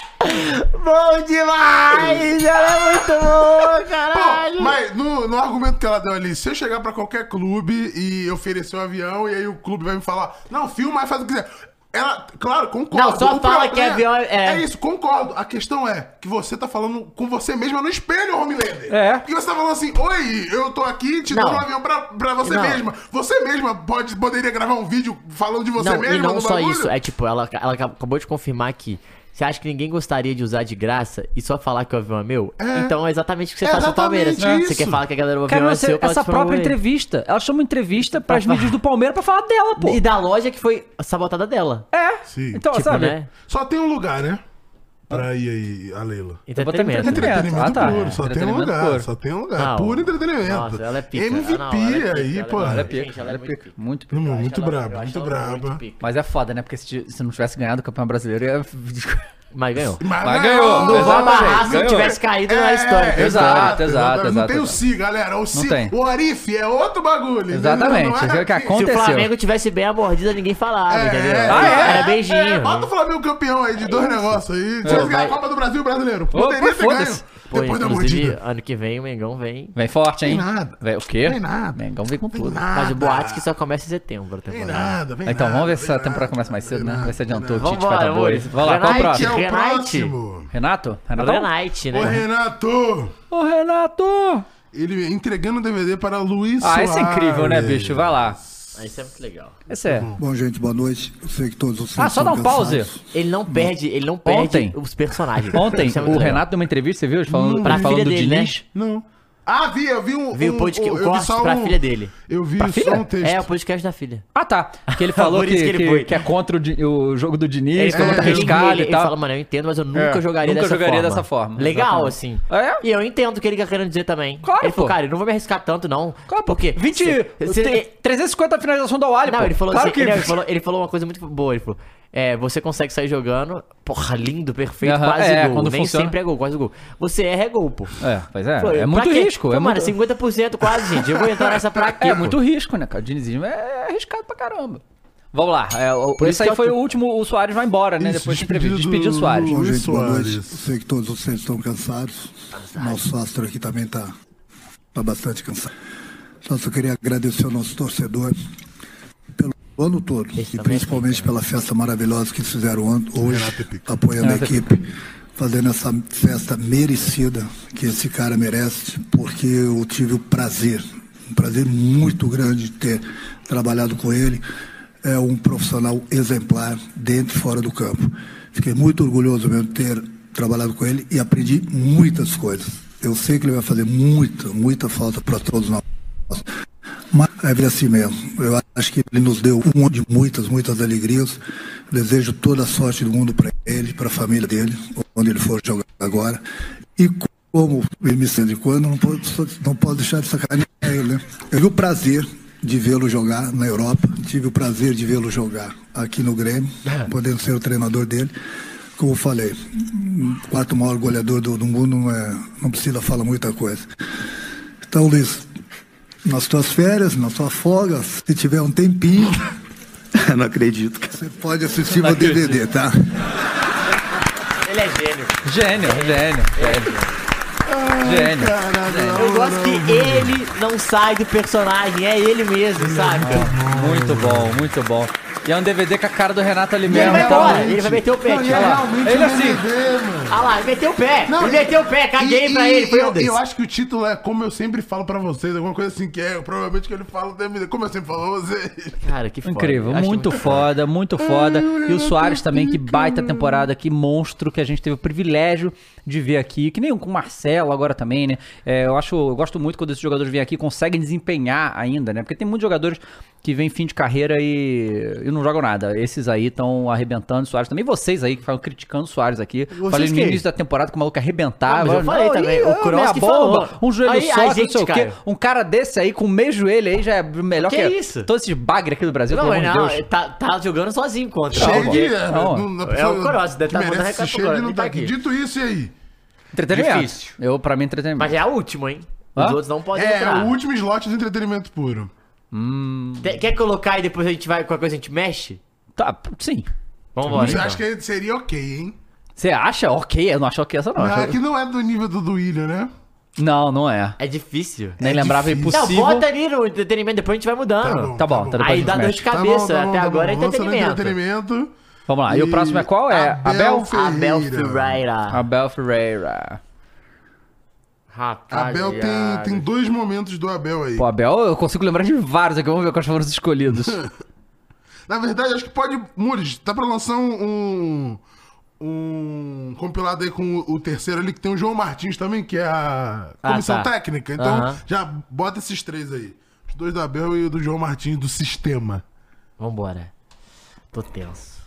Bom demais! Ela é muito boa, caralho! Pô, mas no, no argumento que ela deu ali, se eu chegar pra qualquer clube e oferecer um avião e aí o clube vai me falar, não, filma e faz o que quiser. Ela, claro, concordo. Não, só fala que avião é- é. É isso, concordo. A questão é que você tá falando com você mesma no espelho, Homelander. É. Porque você tá falando assim, oi, eu tô aqui te Não. dando um avião pra, pra você Não. mesma. Você mesma pode, poderia gravar um vídeo falando de você não, mesma e não só bagulho? isso, é tipo, ela, ela acabou de confirmar que você acha que ninguém gostaria de usar de graça e só falar que o avião é meu? É. Então é exatamente o que você É faz com o Palmeiras. exatamente Você isso. quer falar que a galera o avião Cara, é seu pra essa própria entrevista, ela chama uma entrevista pras mídias do Palmeiras pra falar dela, pô. E da loja que foi sabotada dela. É. Sim. Então, Tipo, sabe? né? Só tem um lugar, né? Pra ir aí, a Leila. Entretenimento. Entretenimento Ah, tá. puro, só tem um Entretenimento lugar, puro. só tem um lugar. Não. Puro entretenimento. Nossa, ela é pica. MVP Ah, não, ela é pica, aí, ela é- pô. Ela é Gente, pica, ela ela é é muito pica. Muito pica. Muito ela- braba, muito ela muito braba. Mas é foda, né? Porque se, se não tivesse ganhado o campeão brasileiro, ia. Mas ganhou. Mas, Mas ganhou, Não vou amarrar se ganhou. tivesse caído na É, história. Exato, exato, Não exato, tem o exato. Si, galera. O Si, tem. o Arif é outro bagulho. Exatamente, entendeu? isso é o que aqui. Se o aconteceu. Flamengo tivesse bem a mordida, ninguém falava, É, entendeu? é, Ah, é? Era beijinho. É, bota o Flamengo campeão aí de dois negócios aí. Se Pô, ganhar a Copa do Brasil brasileiro. Poderia ter ganho. Pô, Depois da inclusive, mordida. ano que vem o Mengão vem. Vem forte, hein? Tem nada. Vem, o quê? Tem nada. Mengão vem com tudo. nada. Mas o boatos que só começa em setembro a Tem temporada. nada, vem Então, vamos ver se vem a temporada começa mais cedo, né? vem Vai se adiantou. O vem Tite vai dar boi. Vamos lá, qual o Que é próximo? o Renate. próximo. Renato? O Renatão? Renate, Ô, né? Renato. Ô, Renato! Ele entregando o DVD para Luiz Ah, esse é incrível, né, bicho? Vai lá. Ah, Isso é muito legal. Esse é. Bom, gente, boa noite. Eu sei que todos vocês Ah, só dá um pause. Ele não perde, ele não perde Ontem. os personagens. Ontem, Isso é muito o legal. Renato deu uma entrevista, você viu? Falando, Pra falando filha do dele, né? Diniz. Não. Ah, vi, eu vi um. Vi o um- podcast, eu o vi corte só pra um- filha dele. Eu vi Pra só filha? um texto. É, o podcast da filha. Ah, tá. Que ele falou que, isso que ele que- foi. que é contra o, o jogo do Diniz, que é muito ele- arriscado ele, e ele tal. fala, mano, eu entendo, mas eu nunca É, jogaria nunca dessa jogaria forma. dessa forma, Legal, exatamente. assim. É? E eu entendo o que ele tá querendo dizer também. Claro, ele falou, pô. cara, eu não vou me arriscar tanto, não. Claro. Porque 20, se- se- te- 350 finalização do Awali, Não, pô. ele falou claro assim, que... ele, ele falou, ele falou uma coisa muito boa, ele falou, é, você consegue sair jogando, porra, lindo, perfeito, Aham, quase é, gol. quando Nem funciona. sempre é gol, quase gol. Você erra, é gol, pô. É, pois é. Pô, é muito quê? risco. Pô, É mano, muito... 50% quase, gente. Eu vou entrar nessa pra quê, É pô? muito risco, né, cara? O dinizismo é arriscado pra caramba. Vamos lá. É, o, Por esse isso aí eu foi tô- o último. O Soares vai embora, né? Isso, Depois de despedido entrevista. Despediu o Soares. Bom, Luiz Soares. Eu sei que todos vocês estão cansados. Nosso astro aqui também tá, tá bastante cansado. Então, só queria agradecer ao nosso torcedor pelo ano todo e principalmente pela festa maravilhosa que fizeram on- hoje, apoiando a Renato é equipe, fazendo essa festa merecida que esse cara merece, porque eu tive o prazer, um prazer muito grande de ter trabalhado com ele. É um profissional exemplar dentro e fora do campo. Fiquei muito orgulhoso mesmo de ter trabalhado com ele e aprendi muitas coisas. Eu sei que ele vai fazer muita, muita falta para todos nós. Mas é bem assim mesmo. Eu acho que ele nos deu um de muitas, muitas alegrias. Desejo toda a sorte do mundo para ele, para a família dele, onde ele for jogar agora. E como ele me sente quando, não posso, não posso deixar de sacanear ele, né? Eu tive o prazer de vê-lo jogar na Europa, tive o prazer de vê-lo jogar aqui no Grêmio, podendo ser o treinador dele. Como eu falei, o quarto maior goleador do, do mundo não, é, não precisa falar muita coisa. Então, Luiz, nas tuas férias, na tua folga, se tiver um tempinho. não acredito. Você pode assistir meu DVD, tá? Ele é gênio. Gênio, gênio, gênio. Gênio. Eu gosto que ele não sai do personagem, é ele mesmo, saca? Muito bom, muito bom. E é um DVD com a cara do Renato ali Ele mesmo. vai então- embora, ele vai meter o pé, Não, e tio. é realmente Ele um assim. DVD, mano. Olha lá, ele meteu o pé. Não, ele meteu o pé, caguei e- pra e ele. Foi eu, eu acho que o título é como eu sempre falo pra vocês, alguma coisa assim que é, provavelmente que ele fala também, como eu sempre falo pra vocês. Cara, que Incrível, muito foda, muito foda. E o Soares também, que baita temporada, que monstro que a gente teve o privilégio de ver aqui, que nem com o Marcelo agora também, né? É, eu acho, eu gosto muito quando esses jogadores vêm aqui e conseguem desempenhar ainda, né? Porque tem muitos jogadores que vêm fim de carreira e, e não jogam nada. Esses aí estão arrebentando o Soares também. Vocês aí que falam criticando o Soares aqui. falei no início da temporada que o maluco arrebentava. Mas eu falei Não, também, o Kroos que bomba, falou. um joelho Aí, só, não sei o quê. Um cara desse aí com meio joelho aí já é melhor Que que, isso? todos esses bagre aqui do Brasil, Não, pelo de não, ele tá, tá jogando sozinho contra. Não, de. É, não, não- não- é o Cross, deve que tá mandando merece recado pro não ele tá tá aqui. Dito isso e aí. Entretenimento. Difícil. Eu, pra mim, entretenimento. Mas é a última, hein? Os Hã? outros não podem É, entrar. o último slot de entretenimento puro. Hum. Te- Quer colocar e depois a gente vai, qualquer coisa a gente mexe? Tá, sim. Vamos embora. Você então. acha que seria ok, hein? Você acha? Ok, eu não acho ok essa não. Não, Acho- é que não é do nível do do William, né? Não, não é. É difícil. Nem É lembrava difícil. impossível. Não, bota ali no entretenimento, depois a gente vai mudando. Tá bom, tá depois a Aí gente dá dor mexe. de cabeça. Até agora é entretenimento. entretenimento. Vamos lá. E, o próximo é qual? É Abel? Abel Ferreira. Abel Ferreira. Rapaz. Abel tem, tem dois momentos do Abel aí. Pô, Abel, eu consigo lembrar de vários aqui. Vamos ver quais foram os escolhidos. Na verdade, acho que pode. Muris, tá pra lançar um. Um compilado aí com o, o terceiro ali, que tem o João Martins também, que é a Ah, comissão tá. técnica. Então, Aham. já bota esses três aí. Os dois do Abel e o do João Martins do sistema. Vambora. Tô tenso.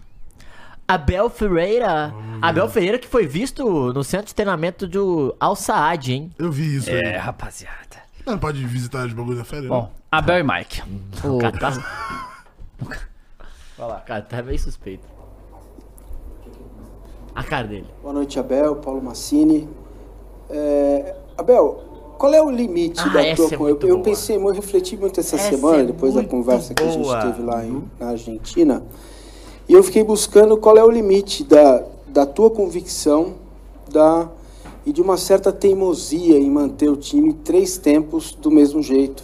Abel Ferreira. Abel Ferreira que foi visto no centro de treinamento do Al Saad, hein? Eu vi isso É, aí. rapaziada. Não pode visitar os bagulhos da férias, Bom, Abel e Mike. O O- cara tá... Vai lá. Cara, tá meio suspeito. A cara dele. Boa noite, Abel, Paulo Massini. É, Abel, qual é o limite Ah, da essa tua é eu, muito eu boa. pensei, eu refleti muito essa, Essa semana, é depois da conversa que a boa. gente teve lá em- na Argentina. E eu fiquei buscando qual é o limite da, da tua convicção da, e de uma certa teimosia em manter o time três tempos do mesmo jeito.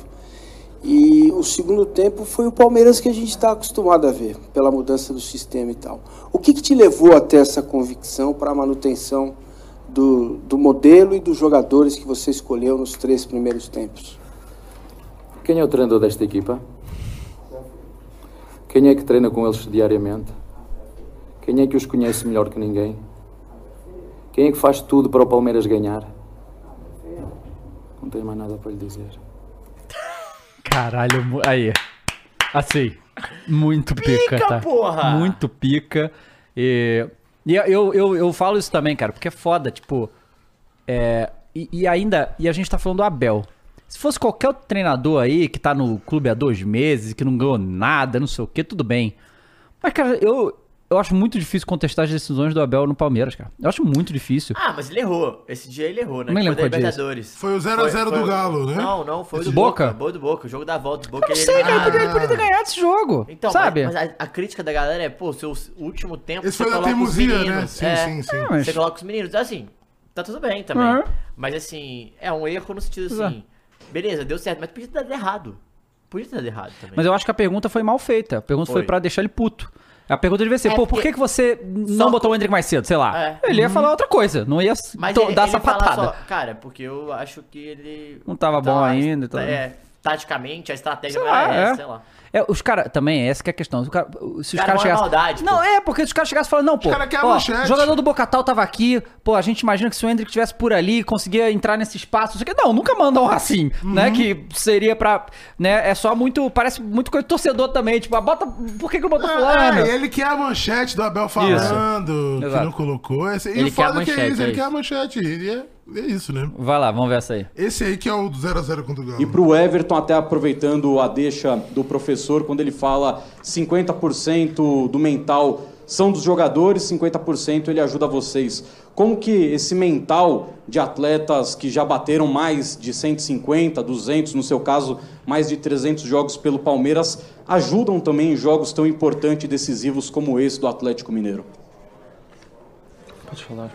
E o segundo tempo foi o Palmeiras que a gente está acostumado a ver, pela mudança do sistema e tal. O que, que te levou até essa convicção para a manutenção do, do modelo e dos jogadores que você escolheu nos três primeiros tempos? Quem é o treinador desta equipa? Quem é que treina com eles diariamente? Quem é que os conhece melhor que ninguém? Quem é que faz tudo para o Palmeiras ganhar? Não tenho mais nada para lhe dizer. Caralho, aí. Assim, muito pica, Pica, tá? porra! Muito pica. E, e eu, eu, eu falo isso também, cara, porque é foda, tipo. É, e, e ainda. E a gente tá falando do Abel. Se fosse qualquer outro treinador aí que tá no clube há dois meses, que não ganhou nada, não sei o que, tudo bem. Mas, cara, eu, eu acho muito difícil contestar as decisões do Abel no Palmeiras, cara. Eu acho muito difícil. Ah, mas ele errou. Esse dia ele errou, né? Que lembro é Libertadores. Foi o 0 a 0 do Galo, né? Não, não, foi o do Boca? Boca. Boca do Boca, o jogo da volta. O Boca Eu não sei, cara, ele podia, ele podia ter ganhado esse jogo. Então, sabe? mas, mas a, a crítica da galera é, pô, seu último tempo Esse você foi da coloca os teimosia, né? Sim, é, sim, sim. É, mas- Você coloca os meninos. Assim, tá tudo bem também. Uhum. Mas assim, é um erro no sentido Pois é. Beleza, deu certo, mas podia ter dado errado. Podia ter dado errado também. Mas eu acho que a pergunta foi mal feita. A pergunta foi, Foi. pra deixar ele puto. A pergunta devia ser, É, pô, por que, que você não botou o Hendrick mais cedo? Sei lá. É. Ele ia Uhum. falar outra coisa, não ia Mas to- ele, dar ele essa patada. só, cara, porque eu acho que ele. Não tava bom ainda e tal. É, taticamente, a estratégia Sei não lá, era é. essa, sei lá. É, os caras, também, essa que é a questão. Cara- se os Cara, caras não é chegassem. maldade, não, é, porque se os caras chegassem e falassem, não, pô. cara querem a ó, manchete. o jogador do Bocatal tava aqui, pô, a gente imagina que se o Hendrick estivesse por ali, conseguia entrar nesse espaço, não sei o quê. Não, nunca mandam assim, Uhum. né? Que seria pra. né? É só muito. Parece muito coisa de torcedor também. Tipo, ah, bota. Por que, que não botou fulano? É, ele quer a manchete do Abel falando, que Exato. não colocou. E Ele o quer a foda é que é manchete, isso, é ele isso. quer a manchete. E é, é isso, né? Vai lá, vamos ver essa aí. Esse aí que é o do 0x0 contra o Galo. E para o Everton, até aproveitando a deixa do professor, quando ele fala 50% do mental são dos jogadores, 50% ele ajuda vocês. Como que esse mental de atletas que já bateram mais de 150, 200, no seu caso, mais de 300 jogos pelo Palmeiras, ajudam também em jogos tão importantes e decisivos como esse do Atlético Mineiro? Pode falar.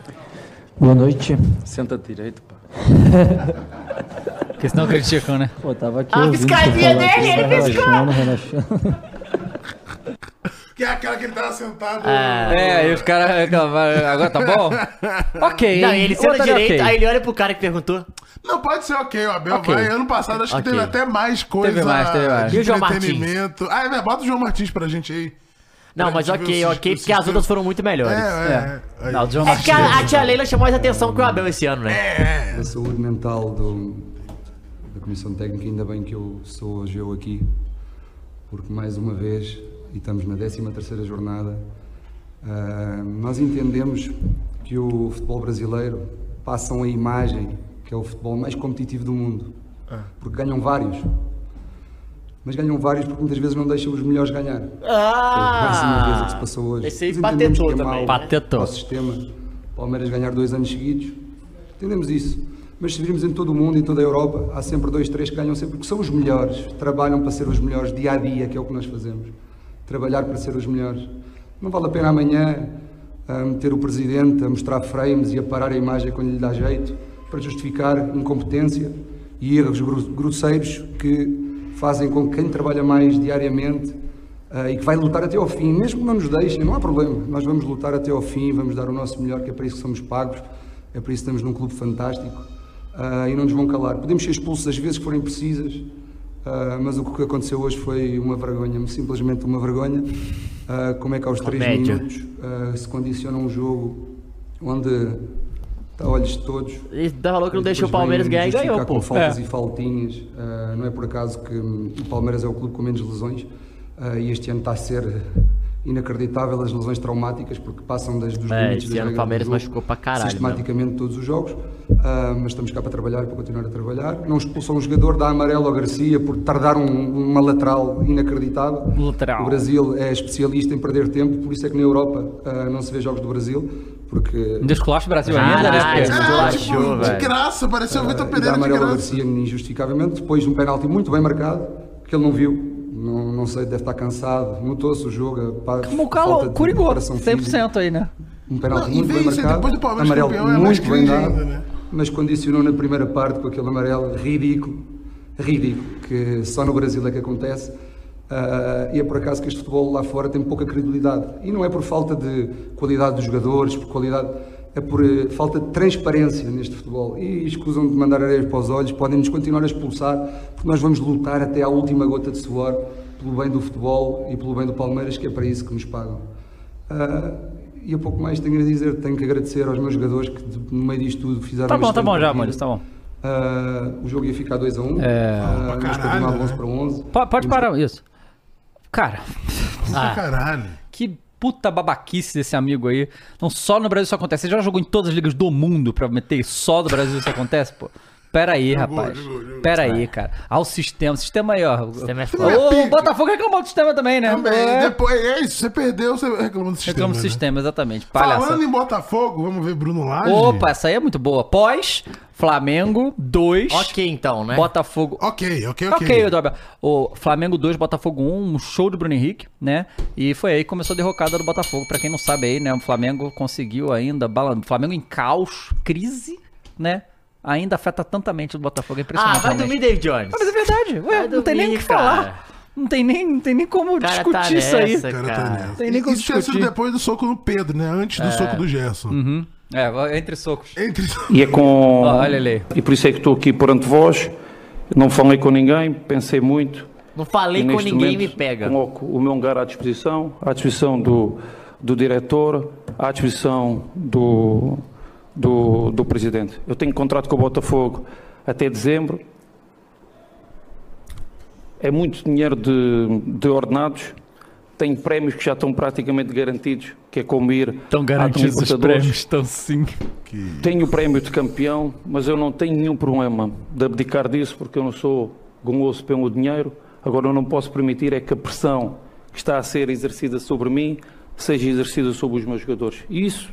Boa noite. Senta direito, pá. Porque senão criticam, né? Pô, tava aqui A você piscadinha dele, ele piscou. relaxando, relaxando. Que é aquela que ele tava sentado. É, e os caras reclamaram. Agora tá bom? ok. Não, ele senta Outra direito, ok. aí ele olha pro cara que perguntou. Não, pode ser ok, o Abel Ok. vai. Ano passado acho que Ok. teve até mais coisa Teve mais, teve mais. de E o João Martins? entretenimento. Ah, é, bota o João Martins pra gente aí. Não, mas ok, ok, porque as outras foram muito melhores. É, é, é. Não, o João É que a, a tia Leila chamou mais atenção que o Abel esse ano, né? Da saúde mental do- da Comissão Técnica, ainda bem que eu sou hoje eu aqui, porque mais uma vez, e estamos na 13 terceira jornada, ah, nós entendemos que o futebol brasileiro passam a imagem que é o futebol mais competitivo do mundo, porque ganham vários. Mas ganham vários porque muitas vezes não deixam os melhores ganhar. Ah! Mais uma vez o que se passou hoje. Esse aí que é também, né? para o sistema. Palmeiras ganhar dois anos seguidos. Entendemos isso. Mas se virmos em todo o mundo, em toda a Europa, há sempre dois, três que ganham sempre, porque são os melhores. Trabalham para ser os melhores dia a dia, que é o que nós fazemos. Trabalhar para ser os melhores. Não vale a pena amanhã ah, meter o presidente a mostrar frames e a parar a imagem quando lhe dá jeito, para justificar incompetência e erros grosseiros que fazem com que quem trabalha mais diariamente ah, e que vai lutar até ao fim, mesmo que não nos deixem, não há problema. Nós vamos lutar até ao fim, vamos dar o nosso melhor, que é para isso que somos pagos, é para isso que estamos num clube fantástico ah, e não nos vão calar. Podemos ser expulsos às vezes que forem precisas, ah, mas o que aconteceu hoje foi uma vergonha, simplesmente uma vergonha. Como é que aos três minutos se condiciona um jogo onde a olhos de todos. Ele dá valor que não E deixou o Palmeiras ganhar e ganhou, com pô. faltas É. e faltinhas. Ah, não é por acaso que hum, o Palmeiras é o clube com menos lesões ah, e este ano está a ser inacreditável as lesões traumáticas porque passam das, dos É, limites das ano o Palmeiras jogo, machucou pra caralho, Sistematicamente todos os jogos, Ah, mas estamos cá para trabalhar, para continuar a trabalhar. Não expulsam um jogador, dá amarelo ao Garcia por tardar um- uma lateral inacreditável. Lateral. O Brasil é especialista em perder tempo, por isso é que na Europa não se vê jogos do Brasil. Porque Descolaste o Brasil ainda, né? Desculachou, De graça, pareceu o Vitor e Pereira de graça. Garcia injustificavelmente, depois de um penalti muito bem marcado, que ele não viu. Não, não sei, deve estar cansado. Notou-se o jogo. Como o Calo curigou, preparação física. 100% aí, né? Um penalti Não, e muito vê bem isso, marcado. depois do Palmeiras amarelo campeão, é mais muito bem dado. né? Mas condicionou na primeira parte com aquele amarelo ridículo. Ridículo. Que só no Brasil é que acontece. Ah, e é por acaso que este futebol lá fora tem pouca credibilidade. E não é por falta de qualidade dos jogadores, por qualidade. É por eh, falta de transparência neste futebol. E escusam de mandar areias para os olhos, podem-nos continuar a expulsar, porque nós vamos lutar até à última gota de suor pelo bem do futebol e pelo bem do Palmeiras, que é para isso que nos pagam. Ah, e a pouco mais tenho a dizer, tenho que agradecer aos meus jogadores que de- no meio disto tudo fizeram Tá bom, tá bom já. Molhos, tá bom. Ah, o jogo ia ficar 2 a 1 um, É. nós continuávamos né? 11 para 11. Po- Pode parar isso. Cara. Pra caralho. Que puta babaquice desse amigo aí. Não só no Brasil isso acontece. Você já jogou em todas as ligas do mundo pra meter só no Brasil isso acontece, pô? Pera aí, rapaz. Pera aí, cara. Ah, o sistema. O sistema aí, ó. O sistema é O Botafogo reclamou do sistema também, né? Também. É. Depois, é isso, você perdeu, você reclamou do sistema. Reclama do né? sistema, exatamente. Palhaça. Falando em Botafogo, vamos ver Bruno Lage. Opa, essa aí é muito boa. Pós, Flamengo 2. Ok, então, né? Botafogo. Ok, ok, ok. Ok, Dobel. O Flamengo 2, Botafogo 1, um show do Bruno Henrique, né? E foi aí que começou a derrocada do Botafogo. Pra quem não sabe aí, né? O Flamengo conseguiu ainda. Flamengo em caos, crise, né? Ainda afeta tantamente o Botafogo. É Ah, impressionante. vai realmente. dormir, David Jones. Ah, mas é verdade. Ué, Vai não tem nem o que cara. falar. Não tem nem, não tem nem como cara discutir tá isso aí. nessa, Cara, tá nessa. Tem nem como Isso tinha sido discutir. depois do soco no Pedro, né? Antes do É. soco do Gerson. Uhum. É, entre socos. Entre E é com. Olha ali. E por isso é que estou aqui perante vós. Não falei com ninguém, pensei muito. Não falei com ninguém, momento me pega. Coloco o meu lugar à disposição, à disposição do, do diretor, à disposição do, do, do presidente. Eu tenho contrato com o Botafogo até dezembro. É muito dinheiro de, de ordenados. Tenho prémios que já estão praticamente garantidos, que é como ir Estão à Libertadores. estão sim. Tenho o prémio de campeão, mas eu não tenho nenhum problema de abdicar disso porque eu não sou goloso pelo dinheiro. Agora eu não posso permitir é que a pressão que está a ser exercida sobre mim seja exercida sobre os meus jogadores. E isso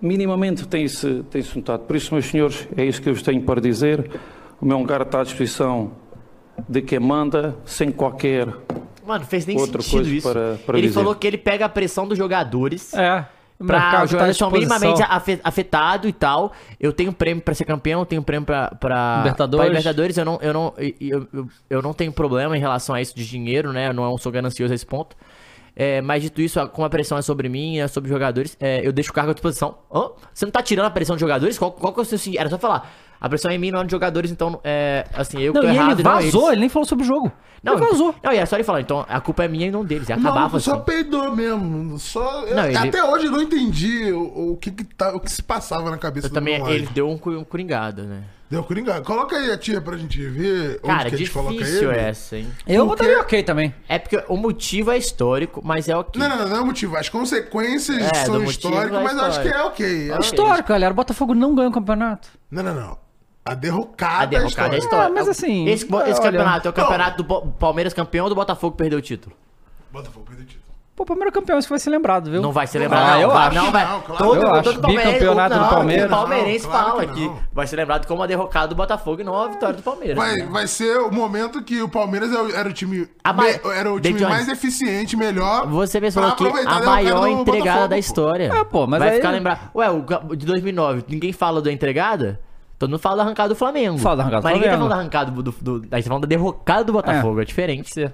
minimamente tem-se tem -se notado. Por isso, meus senhores, é isso que eu vos tenho para dizer. O meu lugar está à disposição de quem manda, sem qualquer Mano, fez nem outra sentido coisa isso. para, para ele dizer. falou que ele pega a pressão dos jogadores. É. Pra os tá jogadores são minimamente afe- afetados e tal. Eu tenho prêmio pra ser campeão, eu tenho prêmio pra, pra, Libertadores. pra Libertadores. Eu não, eu, não, eu, eu, eu não tenho problema em relação a isso de dinheiro, né? Eu não sou ganancioso a esse ponto. É, mas dito isso, como a pressão é sobre mim, é sobre os jogadores, é, eu deixo o cargo à disposição. Hã? Você não tá tirando a pressão dos jogadores? Qual, qual que é o seu sentido? Era só falar. A pressão é em mim, não é jogadores, então, é, assim, eu Não, que tô e errado ele não vazou, eles. ele nem falou sobre o jogo. Não, ele vazou. Não, e era só ele falar, então a culpa é minha e não deles. E acabava maluco só assim. peidou mesmo. Só... Não, ele- Até hoje eu não entendi o, o que, que tá, o que se passava na cabeça Eu também, do Moleque. ele deu um, um coringado, né? Deu coringa. Coloca aí a tia pra gente ver Cara, onde que a gente coloca difícil ele. essa, hein? Eu Porque- botaria ok também. É porque o motivo é histórico, mas é ok. Não, não, não, não é o motivo. As consequências É, são históricas, é mas eu acho que é ok. É histórico, galera. O Botafogo não ganhou o campeonato. Não, não, não. A derrocada, A derrocada é é história. É, mas assim, Esse, esse campeonato é o campeonato do Palmeiras campeão ou do Botafogo perdeu o título? Botafogo perdeu o título. Pô, o primeiro campeão, isso vai ser lembrado, viu? Não vai ser lembrado. Ah, não, eu vai, acho. Não, vai. Não, claro. todo, Eu todo acho. Bicampeonato do não, Palmeiras. O palmeirense Não, claro fala que que, vai ser lembrado como a derrocada do Botafogo e não a vitória do Palmeiras. Vai, né? vai ser o momento que o Palmeiras era o- era o time, A ma- me- era o time Jones. mais eficiente, melhor. Você mesmo falou que a maior do entregada Botafogo, da pô. história. É, pô, mas Vai aí- ficar lembrado. Ué, o de 2009, ninguém fala da entregada? Todo mundo fala da arrancada do Flamengo. Fala da arrancada do Mas ninguém tá Flamengo. falando da arrancada do, do, do- tá falando da derrocada do Botafogo, é, diferente. Só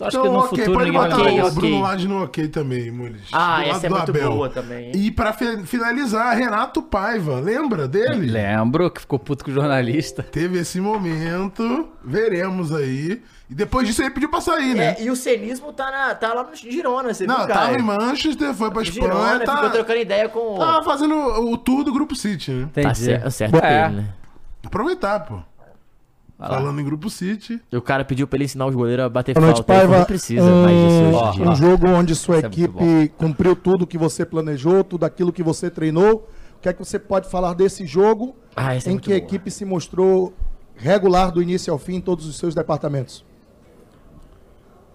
acho Então, que no ok, futuro pode botar o ok. Bruno Lage no ok também, Mules. Ah, Do essa é do muito Abel. boa também. E pra fi- finalizar, Renato Paiva, lembra dele? Lembro que ficou puto com o jornalista. Teve esse momento, veremos aí. E depois disso ele pediu pra sair, né? É, e o cenismo tá, na, tá lá no Girona, você Não, viu, cara? tava em Manchester, foi pra Espanha, Girona, tá, ficou trocando ideia com... tava fazendo o tour do Grupo City, né? Tá Entendi. certo, certo É. ele, né? Aproveitar, pô. Falando em Grupo City. E o cara pediu pra ele ensinar os goleiros a bater Boa noite, falta. Paiva. Não precisa mais disso hoje em dia. Um jogo onde sua Isso é equipe cumpriu tudo que você planejou, tudo aquilo que você treinou. O que é que você pode falar desse jogo Ah, é em muito que a equipe se mostrou regular do início ao fim em todos os seus departamentos?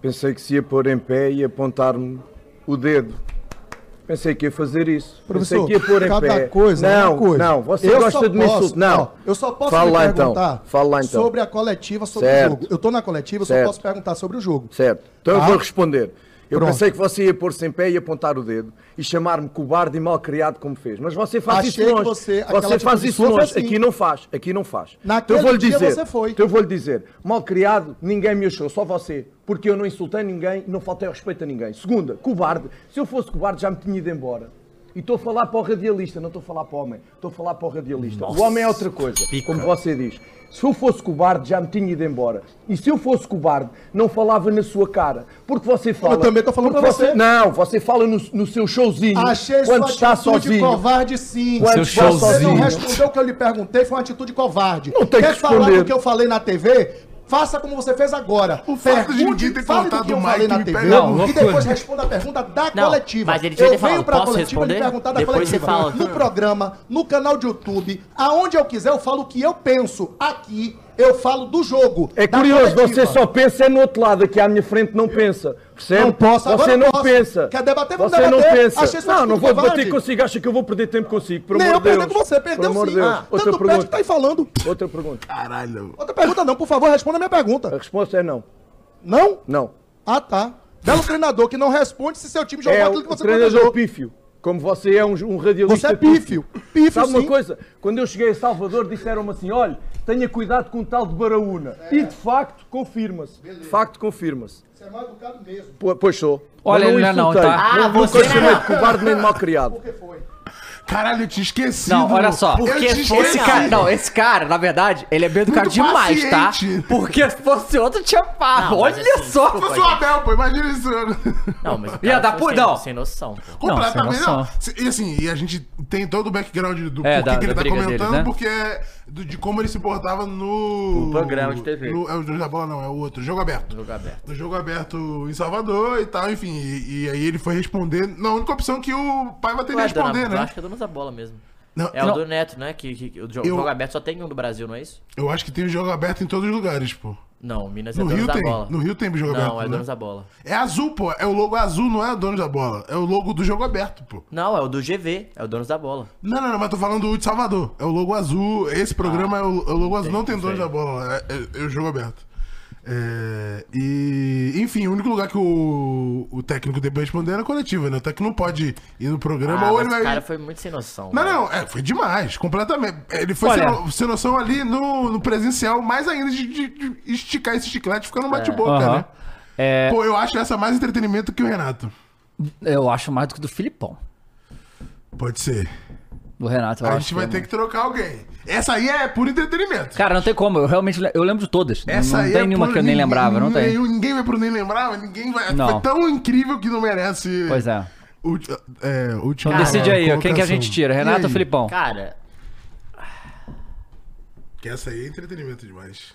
Pensei que se ia pôr em pé e apontar-me o dedo. Pensei que ia fazer isso. Professor, Pensei que ia pôr em cada pé. coisa é não, uma coisa. não, você Eu gosta de me posso- insultar. Não, eu só posso Fala lá então. perguntar Fala lá então. sobre a coletiva, sobre Certo. o jogo. Eu tô na coletiva, eu só Certo. posso perguntar sobre o jogo. Certo. Então eu Tá? vou responder. Eu Pronto. pensei que você ia pôr-se em pé e apontar o dedo e chamar-me cobarde e malcriado como fez. Mas você faz Achei isso longe. você- Você, faz isso longe. assim. Aqui não faz. Aqui não faz. Naquele então eu vou-lhe dia dizer. você foi. Então eu vou-lhe dizer. Malcriado, ninguém me achou, só você. Porque eu não insultei ninguém e não faltei respeito a ninguém. Segunda, cobarde. Se eu fosse cobarde já me tinha ido embora. E estou a falar para o radialista, não estou a falar para o homem. Estou a falar para o radialista. Nossa. O homem é outra coisa, como você diz. Se eu fosse cobarde, já me tinha ido embora. E se eu fosse cobarde, não falava na sua cara. Porque você fala. Eu também tô falando porque pra você. Não, você fala no, no seu showzinho. Achei quando sua está atitude sozinho. covarde, sim. Quando Seu está Você não sozinho. respondeu o que eu lhe perguntei, foi uma atitude covarde. Não tem Quer que falar do que eu falei na TV? Faça como você fez agora. O fato de ninguém ter fale do que eu o falei Mike na TV Não, e depois responda a pergunta da Não, coletiva. mas ele tinha eu que venho falado, pra posso coletiva lhe responder? perguntar da Depois você coletiva. fala. No programa, no canal de YouTube, aonde eu quiser eu falo o que eu penso. Aqui eu falo do jogo. É curioso, coletiva. você só pensa é no outro lado, aqui à minha frente não pensa. Percebe? Não posso, agora Você não posso. pensa. Quer debater? Vamos Você não debater. pensa. Achei não, não vou debater consigo. Acha que eu vou perder tempo consigo. Pelo Nem eu perder com você, perdeu sim. de Deus. Ah, Outra tanto perde que pergunta. tá aí falando. Outra pergunta. Caralho. Outra pergunta não, por favor, responda a minha pergunta. A resposta é não. Não? Não. Ah, tá. Belo treinador que não responde se seu time jogou É aquilo o que você treinador planejou. pífio. Como você é um, um radialista Você é pífio. Pífio, Sabe uma sim. coisa? Quando eu cheguei a Salvador, disseram-me assim: olha, tenha cuidado com o tal de Baraúna. E de facto, confirma-se. De facto, confirma-se. Você é mal educado mesmo. Po- Pois sou. Olha, não é não, insultei. tá? Não, Ah, nunca você não. de covarde nem mal criado. Caralho, eu tinha esquecido. Não, olha só. Eu tinha esse cara, não, esse cara, na verdade, ele é bem educado Muito demais, paciente. tá? Porque se fosse outro, tinha. Não, Olha mas assim, só. Se fosse o Abel, pô, imagina isso. Não, mas o Ia dar foi por- sem, não. sem noção. pô. Completamente sem não. E assim, e a gente tem todo o background do É, porquê da- que ele tá comentando, deles, né? porque é do- de como ele se portava no. No programa de TV. No, é o Dono da Bola, não, é o outro, Jogo Aberto. Jogo aberto. No Jogo Aberto em Salvador e tal, enfim. E, e aí ele foi responder. Na única opção que o pai vai ter Ué, dona- responder, Eu né? acho que é dono da bola mesmo. Não, é não. o do Neto, né? Que, que- que o jo- Eu- jogo aberto só tem um do Brasil, não é isso? Eu acho que tem o Jogo Aberto em todos os lugares, pô. Não, Minas é No dono Rio da tem. bola. No Rio tem jogo não, aberto. Não, é né? dono da bola. É azul, pô. É o logo azul, não é o dono da bola. É o logo do jogo aberto, pô. Não, é o do GV, é o dono da bola. Não, não, não, mas tô falando do de Salvador. É o logo azul. Esse programa é, o, é o logo azul. Não tem dono da bola. É, é- é o jogo aberto. É, e, enfim, o único lugar que o, o técnico pra responder é na coletiva, né? O técnico não pode ir no programa Ah, ou ele vai. o cara foi muito sem noção. Não, velho. não, é, foi demais, completamente. Ele foi Olha- sem, sem noção ali no, no presencial, mais ainda de, de- de esticar esse chiclete ficando bate-boca, Aham. né? É, Pô, eu acho essa mais entretenimento que o Renato. eu acho mais do que do Filipão. Pode ser. Do Renato, eu A acho gente vai é ter que trocar alguém. Essa aí é puro entretenimento. Cara, não tem como. Eu realmente eu lembro de todas. Essa não aí tem é nenhuma puro- que eu nem ninguém- lembrava, não tem. Ninguém vai pro nem lembrava, ninguém vai. Não. Foi tão incrível que não merece. Pois é. O, é, última Então decide aí, ó, quem que a gente tira, Renato ou Filipão? Cara, Que essa aí é entretenimento demais.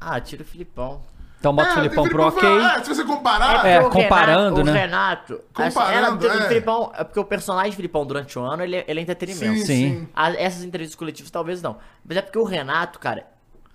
ah, tira o Filipão. Então bota o É, Filipão o pro ok. é, se você comparar. É, comparando, Renato, né? O Renato, Comparando, essa- era- é. o Filipão, é porque o personagem Filipão durante o ano, ele, é- ele é entretenimento. Sim, Sim. sim. A- essas entrevistas coletivas talvez não. Mas é porque o Renato, cara,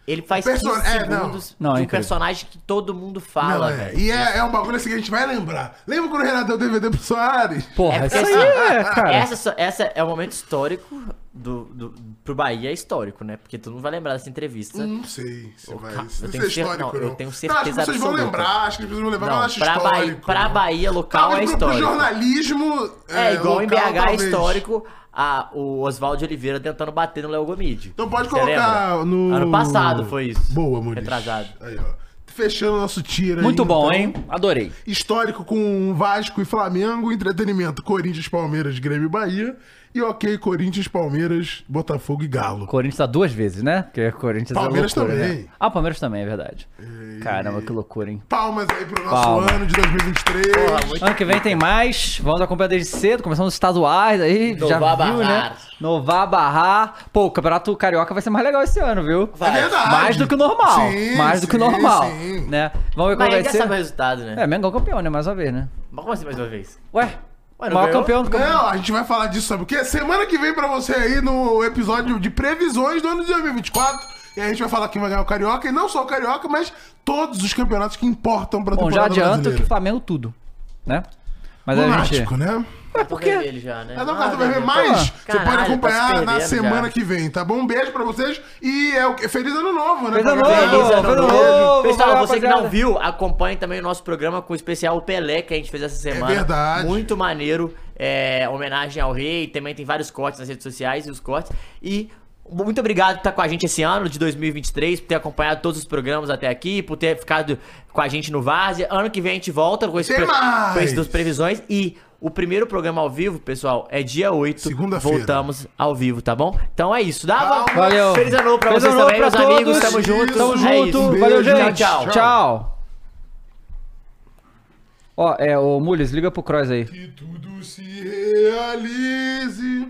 ele faz Perso- 15 é, não. segundos Não, é de um incrível. personagem que todo mundo Não, fala, é. velho. E é, é um bagulho assim que a gente vai lembrar. Lembra quando o Renato deu DVD pro Soares? Porra, É aí assim, é, cara. Essa, essa é um momento histórico do, do, pro Bahia, é histórico, né? Porque todo mundo vai lembrar dessa entrevista. Não sei se Ô, vai. cara, Isso eu não tenho é cer- histórico, não, não. eu tenho Não, acho certeza que vocês vão absoluta. lembrar, acho que vocês vão lembrar, mas eu Não, acho pra, Bahia, histórico. pra Bahia local Talvez é pro- pro histórico. jornalismo. É, igual em BH é talvez. histórico a, o Oswaldo Oliveira tentando bater no Léo Gomide. Então pode Você colocar lembra? no. Ano passado foi isso. Boa, Muniz. Retrasado. Aí, ó. Fechando nosso tiro aí. Muito bom, então. hein? Adorei. Histórico com Vasco e Flamengo, entretenimento Corinthians, Palmeiras, Grêmio e Bahia. E ok, Corinthians, Palmeiras, Botafogo e Galo. Corinthians tá duas vezes, né? Porque Corinthians Palmeiras é loucura, também. Né? Ah, o Palmeiras também, é verdade. Caramba, que loucura, hein? Palmas aí pro nosso Palma. ano de 2023. Ano que vem tem mais. Vamos acompanhar desde cedo. Começando os estaduais aí. já Novar viu, né? barrar. Novar barrar. Pô, o Campeonato Carioca vai ser mais legal esse ano, viu? Vai. É verdade. Mais do que o normal. Sim, mais do que o sim, normal. sim. Né? Vamos ver Mas qual vai ser. sabe o resultado, né? É, Mengão campeão, né? Mais uma vez, né? Mas como assim mais uma vez? Ué, Ué, não maior ganhou? campeão do campeonato. Não, a gente vai falar disso, sabe o quê? Semana que vem pra você aí no episódio de previsões do ano de 2024. E a gente vai falar quem vai ganhar o Carioca, e não só o Carioca, mas todos os campeonatos que importam pra Bom, já temporada adianto brasileira. que Flamengo tudo. Né? Mas a gente. Lunático, né? É porque ele já, né? É do Ah, cartão vermelho, mas você pode acompanhar tá se na perdendo semana já. que vem, tá bom? Um beijo pra vocês e é o que? Feliz ano novo, né? Feliz ano pra novo! Feliz ano Feliz ano novo. novo, Pessoal, valeu, você que rapaziada. não viu, acompanhe também o nosso programa com o especial Pelé que a gente fez essa semana. É verdade. Muito maneiro. É, homenagem ao rei. Também tem vários cortes nas redes sociais e os cortes. E muito obrigado por estar com a gente esse ano de 2023, por ter acompanhado todos os programas até aqui, por ter ficado com a gente no Várzea. Ano que vem a gente volta com esse, Tem mais! com esse das previsões. E o primeiro programa ao vivo, pessoal, é dia 8. Segunda-feira. Voltamos ao vivo, tá bom? Então é isso. Dá Palmas. Valeu. Feliz ano novo pra Feliz vocês ano novo também, pra meus amigos. todos. Tamo junto. Tamo É junto. isso. Valeu, gente. tchau. Tchau. Ó, é, o Mules, liga pro Cross aí. Que tudo se realize.